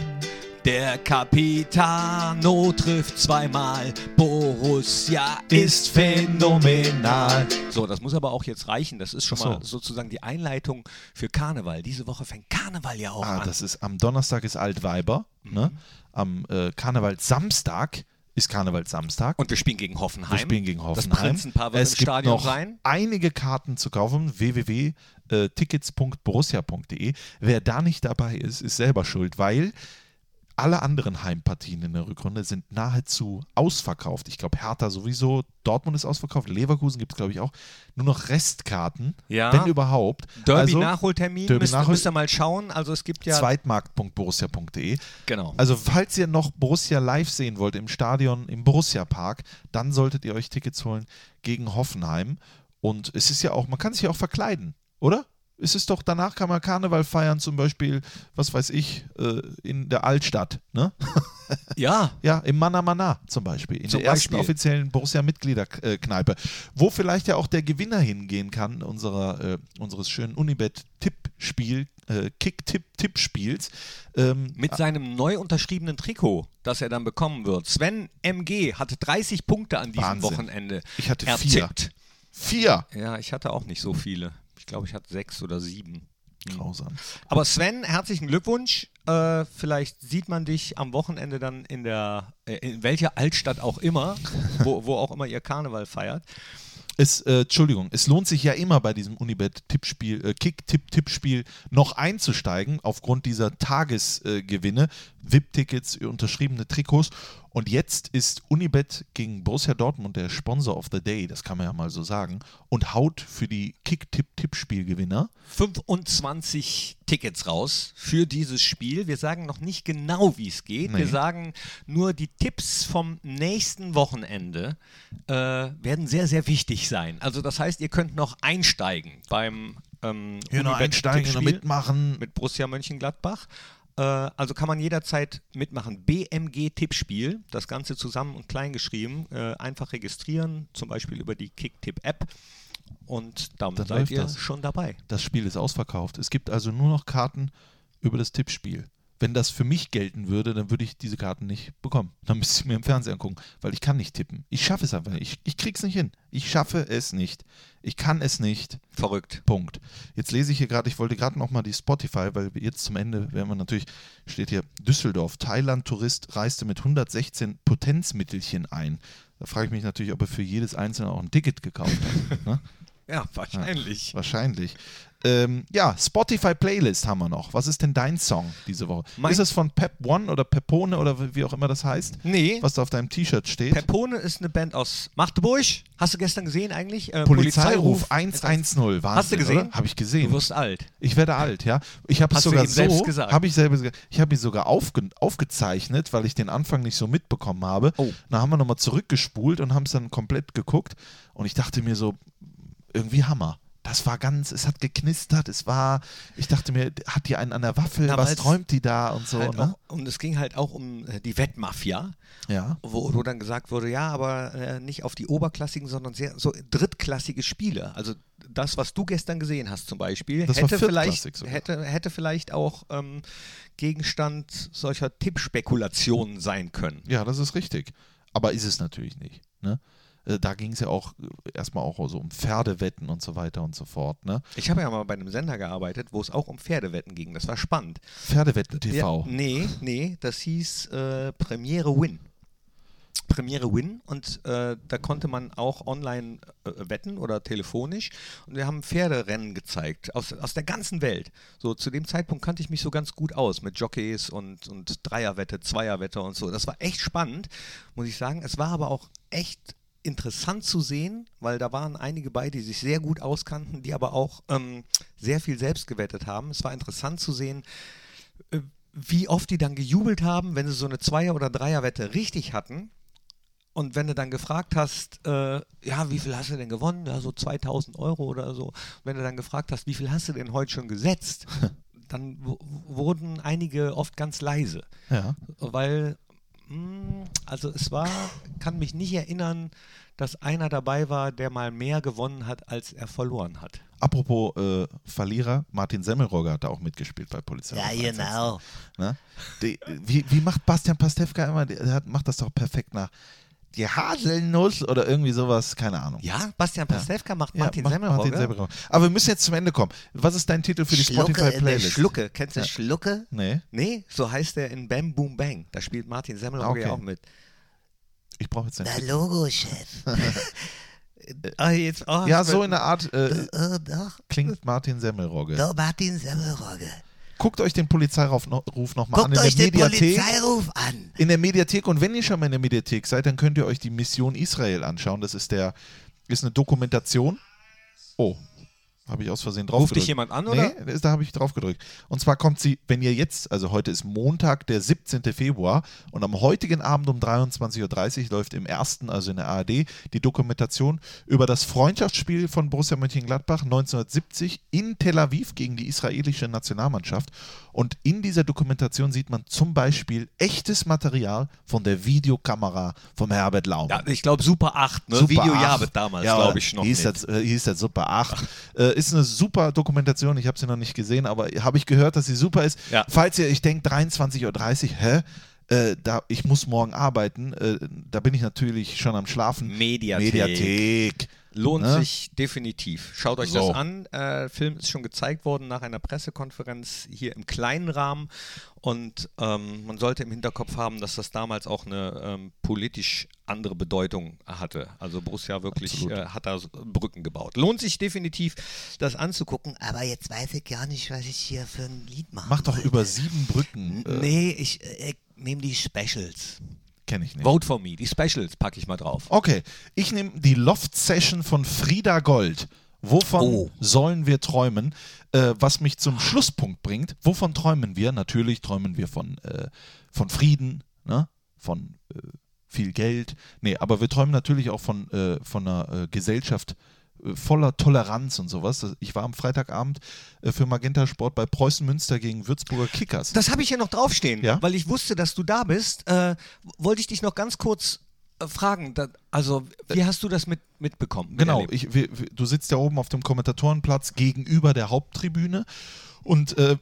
[SPEAKER 1] Der Capitano trifft zweimal. Borussia ist phänomenal. So, das muss aber auch jetzt reichen. Das ist schon
[SPEAKER 2] so.
[SPEAKER 1] mal sozusagen die Einleitung für Karneval. Diese Woche fängt Karneval ja auch
[SPEAKER 2] Ah,
[SPEAKER 1] an.
[SPEAKER 2] das ist am Donnerstag ist Altweiber.
[SPEAKER 1] Mhm.
[SPEAKER 2] Ne? Am äh, Karnevalssamstag ist Karnevalssamstag.
[SPEAKER 1] Und wir spielen gegen Hoffenheim.
[SPEAKER 2] Wir spielen gegen
[SPEAKER 1] Das
[SPEAKER 2] Hoffenheim.
[SPEAKER 1] Prinzenpaar wird
[SPEAKER 2] es gibt
[SPEAKER 1] Stadion
[SPEAKER 2] noch
[SPEAKER 1] sein.
[SPEAKER 2] einige Karten zu kaufen. www.tickets.borussia.de. Wer da nicht dabei ist, ist selber schuld, weil alle anderen Heimpartien in der Rückrunde sind nahezu ausverkauft. Ich glaube, Hertha sowieso, Dortmund ist ausverkauft, Leverkusen gibt es, glaube ich, auch. Nur noch Restkarten,
[SPEAKER 1] Ja.
[SPEAKER 2] wenn überhaupt. Also,
[SPEAKER 1] Derby-Nachholtermin
[SPEAKER 2] Derby
[SPEAKER 1] müsst,
[SPEAKER 2] Nachhol-
[SPEAKER 1] müsst ihr mal schauen. Also es gibt ja...
[SPEAKER 2] Zweitmarkt.borussia.de.
[SPEAKER 1] Genau.
[SPEAKER 2] Also, falls ihr noch Borussia live sehen wollt im Stadion im Borussia Park, dann solltet ihr euch Tickets holen gegen Hoffenheim. Und es ist ja auch, man kann sich ja auch verkleiden, oder? Es ist doch, danach kann man Karneval feiern, zum Beispiel, was weiß ich, äh, in der Altstadt, ne?
[SPEAKER 1] Ja,
[SPEAKER 2] Ja, im Mana Mana zum Beispiel, in
[SPEAKER 1] Zum
[SPEAKER 2] der ersten
[SPEAKER 1] Beispiel.
[SPEAKER 2] offiziellen Borussia-Mitgliederkneipe, wo vielleicht ja auch der Gewinner hingehen kann, unserer, äh, unseres schönen Unibet-Tippspiel, äh, Kick-Tipp-Tippspiels. Ähm,
[SPEAKER 1] mit seinem neu unterschriebenen Trikot, das er dann bekommen wird. Sven MG hatte 30 Punkte an diesem
[SPEAKER 2] Wahnsinn.
[SPEAKER 1] Wochenende.
[SPEAKER 2] Ich hatte vier.
[SPEAKER 1] ertippt.
[SPEAKER 2] vier.
[SPEAKER 1] Ja, ich hatte auch nicht so viele. Ich glaube, ich hatte sechs oder sieben.
[SPEAKER 2] Grausam.
[SPEAKER 1] Aber Sven, herzlichen Glückwunsch. Äh, vielleicht sieht man dich am Wochenende dann in der, äh, in welcher Altstadt auch immer, wo, wo auch immer ihr Karneval feiert.
[SPEAKER 2] Es, äh, Entschuldigung, es lohnt sich ja immer bei diesem Unibet-Tippspiel, äh, Kick-Tipp-Tippspiel noch einzusteigen, aufgrund dieser Tagesgewinne, VIP-Tickets, unterschriebene Trikots. Und jetzt ist Unibet gegen Borussia Dortmund der Sponsor of the Day, das kann man ja mal so sagen, und haut für die Kick-Tipp-Tippspiel-Gewinner
[SPEAKER 1] 25 Tickets raus für dieses Spiel. Wir sagen noch nicht genau, wie es geht.
[SPEAKER 2] Nee.
[SPEAKER 1] Wir sagen nur, die Tipps vom nächsten Wochenende äh, werden sehr, sehr wichtig sein. Also das heißt, ihr könnt noch einsteigen beim ähm, Unibet
[SPEAKER 2] einsteigen, mitmachen.
[SPEAKER 1] mit Borussia Mönchengladbach. Äh, also kann man jederzeit mitmachen. BMG Tippspiel, das Ganze zusammen und klein geschrieben. Äh, einfach registrieren, zum Beispiel über die Kick-Tipp-App. Und dann
[SPEAKER 2] Dann
[SPEAKER 1] seid
[SPEAKER 2] läuft
[SPEAKER 1] ihr
[SPEAKER 2] das.
[SPEAKER 1] schon dabei.
[SPEAKER 2] Das Spiel ist ausverkauft. Es gibt also nur noch Karten über das Tippspiel. Wenn das für mich gelten würde, dann würde ich diese Karten nicht bekommen. Dann müsste ich mir im Fernsehen angucken, weil ich kann nicht tippen. Ich schaffe es einfach nicht. Ich, ich krieg's nicht hin. Ich schaffe es nicht. Ich kann es nicht.
[SPEAKER 1] Verrückt.
[SPEAKER 2] Punkt. Jetzt lese ich hier gerade, ich wollte gerade nochmal die Spotify, weil jetzt zum Ende werden wir natürlich, steht hier Düsseldorf, Thailand-Tourist reiste mit 116 Potenzmittelchen ein. Da frage ich mich natürlich, ob er für jedes einzelne auch ein Ticket gekauft hat. ne?
[SPEAKER 1] Ja, wahrscheinlich.
[SPEAKER 2] Wahrscheinlich. Ähm, ja, Spotify Playlist haben wir noch. Was ist denn dein Song diese Woche?
[SPEAKER 1] Mein-
[SPEAKER 2] ist es von Pep One oder Pepone oder wie auch immer das heißt?
[SPEAKER 1] Nee,
[SPEAKER 2] Was da auf deinem T-Shirt steht?
[SPEAKER 1] Pepone ist eine Band aus Magdeburg. Hast du gestern gesehen eigentlich? Äh,
[SPEAKER 2] Polizeiruf 110. Wahnsinn,
[SPEAKER 1] Hast du gesehen?
[SPEAKER 2] Habe ich
[SPEAKER 1] Du
[SPEAKER 2] gesehen.
[SPEAKER 1] wirst alt.
[SPEAKER 2] Ich werde alt, ja. Ich habe es
[SPEAKER 1] du
[SPEAKER 2] sogar
[SPEAKER 1] eben selbst
[SPEAKER 2] so,
[SPEAKER 1] gesagt.
[SPEAKER 2] habe ich selber ich habe ihn sogar aufge, aufgezeichnet, weil ich den Anfang nicht so mitbekommen habe.
[SPEAKER 1] Oh.
[SPEAKER 2] Dann haben wir nochmal zurückgespult und haben es dann komplett geguckt und ich dachte mir so, irgendwie Hammer. Das war ganz, es hat geknistert, es war, ich dachte mir, hat die einen an der Waffel,
[SPEAKER 1] Na,
[SPEAKER 2] was träumt die da und so,
[SPEAKER 1] Halt
[SPEAKER 2] ne?
[SPEAKER 1] auch, und es ging halt auch um äh, die Wettmafia,
[SPEAKER 2] Ja.
[SPEAKER 1] wo, wo dann gesagt wurde, ja, aber äh, nicht auf die oberklassigen, sondern sehr so drittklassige Spiele. Also das, was du gestern gesehen hast zum Beispiel,
[SPEAKER 2] Das
[SPEAKER 1] hätte, vielleicht, hätte, hätte vielleicht auch ähm, Gegenstand solcher Tippspekulationen sein können.
[SPEAKER 2] Ja, das ist richtig. Aber ist es natürlich nicht. Ne? Äh, Da ging es ja auch äh, erstmal auch so um Pferdewetten und so weiter und so fort. Ne?
[SPEAKER 1] Ich habe ja mal bei einem Sender gearbeitet, wo es auch um Pferdewetten ging. Das war spannend.
[SPEAKER 2] Pferdewetten TV.
[SPEAKER 1] Ja, nee, nee, das hieß äh, Premiere Win. Premiere Win und äh, da konnte man auch online äh, wetten oder telefonisch und wir haben Pferderennen gezeigt aus, aus der ganzen Welt. So zu dem Zeitpunkt kannte ich mich so ganz gut aus mit Jockeys und, und Dreierwette, Zweierwette und so. Das war echt spannend, muss ich sagen. Es war aber auch echt interessant zu sehen, weil da waren einige bei, die sich sehr gut auskannten, die aber auch ähm, sehr viel selbst gewettet haben. Es war interessant zu sehen, äh, wie oft die dann gejubelt haben, wenn sie so eine Zweier- oder Dreierwette richtig hatten und wenn du dann gefragt hast, äh, ja, wie viel hast du denn gewonnen? Ja, so 2000 Euro oder so. Wenn du dann gefragt hast, wie viel hast du denn heute schon gesetzt? dann wurden einige oft ganz leise.
[SPEAKER 2] Ja.
[SPEAKER 1] Weil, also es war, kann mich nicht erinnern, dass einer dabei war, der mal mehr gewonnen hat, als er verloren hat.
[SPEAKER 2] Apropos äh, Verlierer, Martin Semmelrogger hat da auch mitgespielt bei Polizei.
[SPEAKER 4] Ja, genau.
[SPEAKER 2] Ne? Die, wie, wie macht Bastian Pastewka immer? Der hat, macht das doch perfekt nach die Haselnuss oder irgendwie sowas, keine Ahnung.
[SPEAKER 1] Ja, Bastian Pastewka ja. macht Martin ja,
[SPEAKER 2] Semmelrogge. Martin Semmelrogge. Aber wir müssen jetzt zum Ende kommen. Was ist dein Titel für die Spotify-Playlist?
[SPEAKER 1] Schlucke. Kennst du ja. Schlucke?
[SPEAKER 2] Nee.
[SPEAKER 1] Nee, so heißt er in Bam Boom Bang. Da spielt Martin Semmelrogge okay. auch mit.
[SPEAKER 2] Ich brauche jetzt
[SPEAKER 4] einen Na Logo, Chef.
[SPEAKER 1] jetzt, oh,
[SPEAKER 2] ja, so in der Art äh, äh, klingt Martin Semmelrogge.
[SPEAKER 4] Doch, Martin Semmelrogge.
[SPEAKER 2] Guckt euch den Polizeiruf nochmal an
[SPEAKER 4] in
[SPEAKER 2] euch
[SPEAKER 4] der
[SPEAKER 2] den Mediathek.
[SPEAKER 4] Polizeiruf an.
[SPEAKER 2] In der Mediathek. Und wenn ihr schon mal in der Mediathek seid, dann könnt ihr euch die Mission Israel anschauen. Das ist der, ist eine Dokumentation. Oh, habe ich aus Versehen drauf
[SPEAKER 1] Ruft dich jemand an, oder?
[SPEAKER 2] Nee, da habe ich drauf gedrückt. Und zwar kommt sie, wenn ihr jetzt, also heute ist Montag, der 17. Februar und am heutigen Abend um 23.30 Uhr läuft im ersten, also in der ARD, die Dokumentation über das Freundschaftsspiel von Borussia Mönchengladbach 1970 in Tel Aviv gegen die israelische Nationalmannschaft. Und in dieser Dokumentation sieht man zum Beispiel echtes Material von der Videokamera vom Herbert Laum.
[SPEAKER 1] Ja, ich glaube Super 8, ne?
[SPEAKER 2] Super
[SPEAKER 1] Video
[SPEAKER 2] 8.
[SPEAKER 1] damals, ja, glaube ich noch.
[SPEAKER 2] Hieß das, äh, hieß das Super 8. Äh, ist eine super Dokumentation, ich habe sie noch nicht gesehen, aber habe ich gehört, dass sie super ist.
[SPEAKER 1] Ja.
[SPEAKER 2] Falls ihr, ich denke 23.30 Uhr, hä? Äh, da, ich muss morgen arbeiten, äh, da bin ich natürlich schon am Schlafen.
[SPEAKER 1] Mediathek.
[SPEAKER 2] Mediathek.
[SPEAKER 1] Lohnt ne? sich definitiv. Schaut euch so. das an. Äh, Film ist schon gezeigt worden nach einer Pressekonferenz hier im kleinen Rahmen. Und ähm, man sollte im Hinterkopf haben, dass das damals auch eine ähm, politisch andere Bedeutung hatte. Also Borussia wirklich äh, hat da Brücken gebaut. Lohnt sich definitiv, das anzugucken.
[SPEAKER 4] Aber jetzt weiß ich gar nicht, was ich hier für ein Lied mache.
[SPEAKER 2] Mach doch über sieben Brücken.
[SPEAKER 4] Äh. Nee, ich, äh, ich nehme die Specials.
[SPEAKER 2] Kenne ich nicht.
[SPEAKER 1] Vote for me. Die Specials packe ich mal drauf.
[SPEAKER 2] Okay, ich nehme die Loft Session von Frieda Gold. Wovon oh. sollen wir träumen? Äh, was mich zum Schlusspunkt bringt. Wovon träumen wir? Natürlich träumen wir von, äh, von Frieden, ne? von äh, viel Geld. Nee, aber wir träumen natürlich auch von, äh, von einer äh, Gesellschaft, äh, voller Toleranz und sowas. Ich war am Freitagabend äh, für Magenta Sport bei Preußen Münster gegen Würzburger Kickers.
[SPEAKER 1] Das habe ich ja noch draufstehen,
[SPEAKER 2] ja?
[SPEAKER 1] weil ich wusste, dass du da bist. Äh, wollte ich dich noch ganz kurz äh, fragen. Also, wie hast du das mit, mitbekommen?
[SPEAKER 2] Genau, ich, wir, du sitzt ja oben auf dem Kommentatorenplatz gegenüber der Haupttribüne und äh,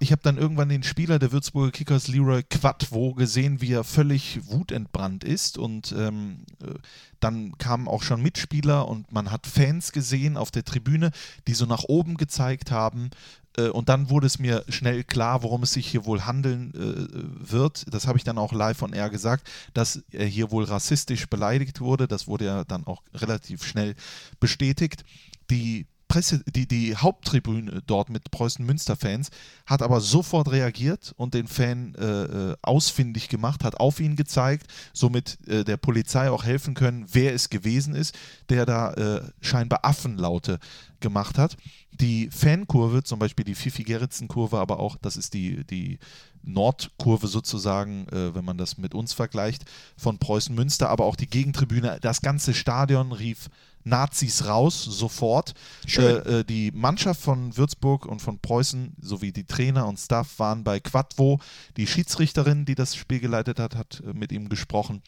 [SPEAKER 2] ich habe dann irgendwann den Spieler der Würzburger Kickers, Leroy Quadvo, gesehen, wie er völlig wutentbrannt ist. Und ähm, äh, dann kamen auch schon Mitspieler und man hat Fans gesehen auf der Tribüne, die so nach oben gezeigt haben. Äh, und dann wurde es mir schnell klar, worum es sich hier wohl handeln äh, wird. Das habe ich dann auch live von R gesagt, dass er hier wohl rassistisch beleidigt wurde. Das wurde ja dann auch relativ schnell bestätigt. Die Presse, die, die Haupttribüne dort mit Preußen-Münster-Fans hat aber sofort reagiert und den Fan äh, äh, ausfindig gemacht, hat auf ihn gezeigt, somit äh, der Polizei auch helfen können, wer es gewesen ist, der da äh, scheinbar Affenlaute gemacht hat. Die Fankurve, zum Beispiel die Fifi-Gerritsen-Kurve, aber auch, das ist die, die Nordkurve sozusagen, äh, wenn man das mit uns vergleicht, von Preußen-Münster, aber auch die Gegentribüne, das ganze Stadion rief Nazis raus, sofort. Äh, äh, die Mannschaft von Würzburg und von Preußen sowie die Trainer und Staff waren bei Quadvo. Die Schiedsrichterin, die das Spiel geleitet hat, hat äh, mit ihm gesprochen.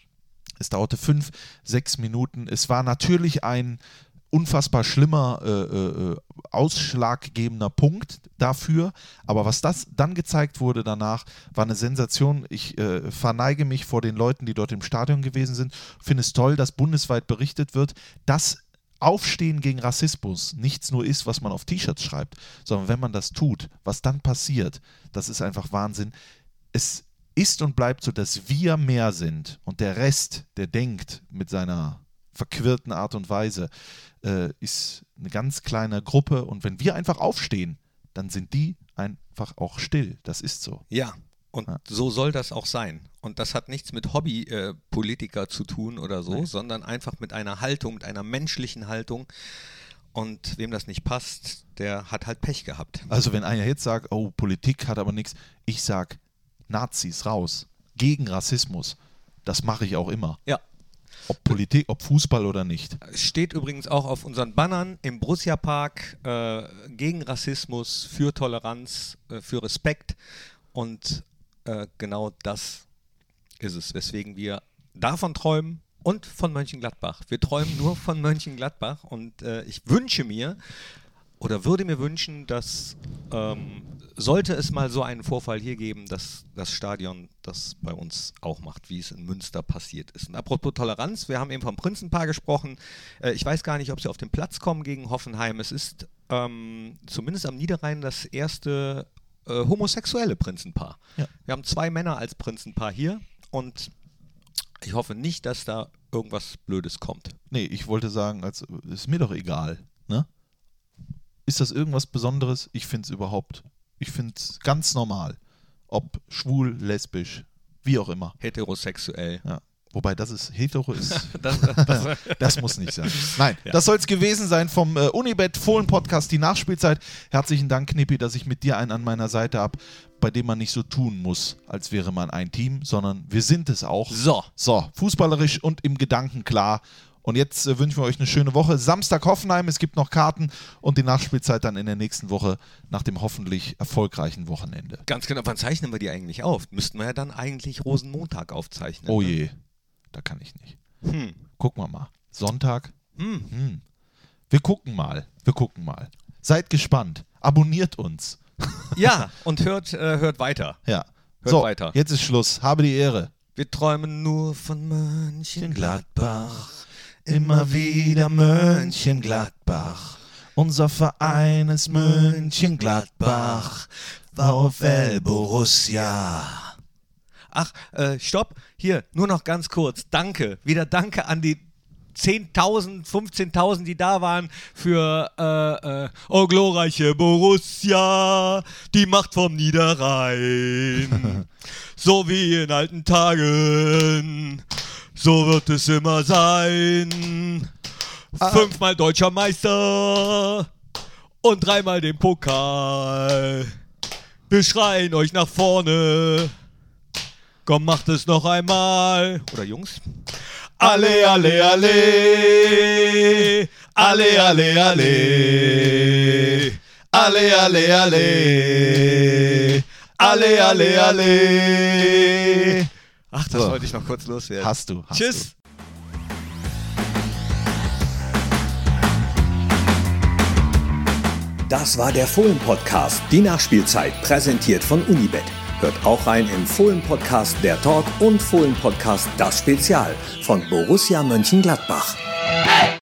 [SPEAKER 2] Es dauerte fünf, sechs Minuten. Es war natürlich ein unfassbar schlimmer, äh, äh, ausschlaggebender Punkt dafür. Aber was das dann gezeigt wurde danach, war eine Sensation. Ich äh, verneige mich vor den Leuten, die dort im Stadion gewesen sind. Finde es toll, dass bundesweit berichtet wird, dass Aufstehen gegen Rassismus nichts nur ist, was man auf T-Shirts schreibt, sondern wenn man das tut, was dann passiert, das ist einfach Wahnsinn. Es ist und bleibt so, dass wir mehr sind und der Rest, der denkt mit seiner verquirlten Art und Weise, äh, ist eine ganz kleine Gruppe und wenn wir einfach aufstehen, dann sind die einfach auch still. Das ist so.
[SPEAKER 1] Ja, und
[SPEAKER 2] Ja.
[SPEAKER 1] so soll das auch sein. Und das hat nichts mit Hobbypolitiker zu tun oder so, sondern einfach mit einer Haltung, mit einer menschlichen Haltung. Und wem das nicht passt, der hat halt Pech gehabt.
[SPEAKER 2] Also wenn einer jetzt sagt, oh, Politik hat aber nichts, ich sag Nazis raus, gegen Rassismus. Das mache ich auch immer.
[SPEAKER 1] Ja.
[SPEAKER 2] Ob Politik, ob Fußball oder nicht.
[SPEAKER 1] Steht übrigens auch auf unseren Bannern im Borussia Park äh, gegen Rassismus, für Toleranz, äh, für Respekt. Und äh, genau das ist es, weswegen wir davon träumen und von Mönchengladbach. Wir träumen nur von Mönchengladbach und äh, ich wünsche mir oder würde mir wünschen, dass ähm, sollte es mal so einen Vorfall hier geben, dass das Stadion das bei uns auch macht, wie es in Münster passiert ist. Und apropos Toleranz, wir haben eben vom Prinzenpaar gesprochen. Äh, ich weiß gar nicht, ob sie auf den Platz kommen gegen Hoffenheim. Es ist ähm, zumindest am Niederrhein das erste äh, homosexuelle Prinzenpaar.
[SPEAKER 2] Ja.
[SPEAKER 1] Wir haben zwei Männer als Prinzenpaar hier und ich hoffe nicht, dass da irgendwas Blödes kommt.
[SPEAKER 2] Nee, ich wollte sagen, als, ist mir doch egal. Ne? Ist das irgendwas Besonderes? Ich finde es überhaupt. Ich finde es ganz normal. Ob schwul, lesbisch, wie auch immer.
[SPEAKER 1] Heterosexuell.
[SPEAKER 2] Ja. Wobei das ist hetero ist.
[SPEAKER 1] Das, das,
[SPEAKER 2] Das muss nicht sein. Nein, das soll es gewesen sein vom äh, Unibet Fohlen Podcast, die Nachspielzeit. Herzlichen Dank, Knippi, dass ich mit dir einen an meiner Seite habe, bei dem man nicht so tun muss, als wäre man ein Team, sondern wir sind es auch.
[SPEAKER 1] So.
[SPEAKER 2] So, fußballerisch und im Gedanken klar. Und jetzt äh, wünschen wir euch eine schöne Woche. Samstag Hoffenheim, es gibt noch Karten und die Nachspielzeit dann in der nächsten Woche nach dem hoffentlich erfolgreichen Wochenende.
[SPEAKER 1] Ganz genau, wann zeichnen wir die eigentlich auf? Müssten wir ja dann eigentlich Rosenmontag aufzeichnen.
[SPEAKER 2] Oh
[SPEAKER 1] ne?
[SPEAKER 2] Da kann ich nicht.
[SPEAKER 1] Hm.
[SPEAKER 2] Gucken wir mal. Sonntag?
[SPEAKER 1] Hm.
[SPEAKER 2] Hm. Wir gucken mal. Wir gucken mal. Seid gespannt. Abonniert uns.
[SPEAKER 1] Ja, und hört, äh, hört weiter.
[SPEAKER 2] Ja.
[SPEAKER 1] Hört
[SPEAKER 2] so,
[SPEAKER 1] weiter.
[SPEAKER 2] jetzt ist Schluss. Habe die Ehre.
[SPEAKER 1] Wir träumen nur von Mönchengladbach.
[SPEAKER 2] Immer wieder Mönchengladbach. Unser Verein ist Mönchengladbach.
[SPEAKER 4] VfL Borussia.
[SPEAKER 1] Ach, äh, stopp. Hier, nur noch ganz kurz. Danke. Wieder danke an die 10.000, 15.000, die da waren für äh, äh, oh glorreiche Borussia, die Macht vom Niederrhein. so wie in alten Tagen, so wird es immer sein. Fünfmal deutscher Meister und dreimal den Pokal. Wir schreien euch nach vorne. Komm, macht es noch einmal. Oder Jungs? Alle, alle, alle. Alle, alle, alle. Alle, alle, alle. Alle, alle, alle. Ach, das
[SPEAKER 2] So.
[SPEAKER 1] wollte ich noch kurz loswerden.
[SPEAKER 2] Hast du. Hast
[SPEAKER 1] Tschüss.
[SPEAKER 3] Das war der Fohlen-Podcast, die Nachspielzeit, präsentiert von Unibet. Hört auch rein im Fohlen-Podcast Der Talk und Fohlen-Podcast Das Spezial von Borussia Mönchengladbach.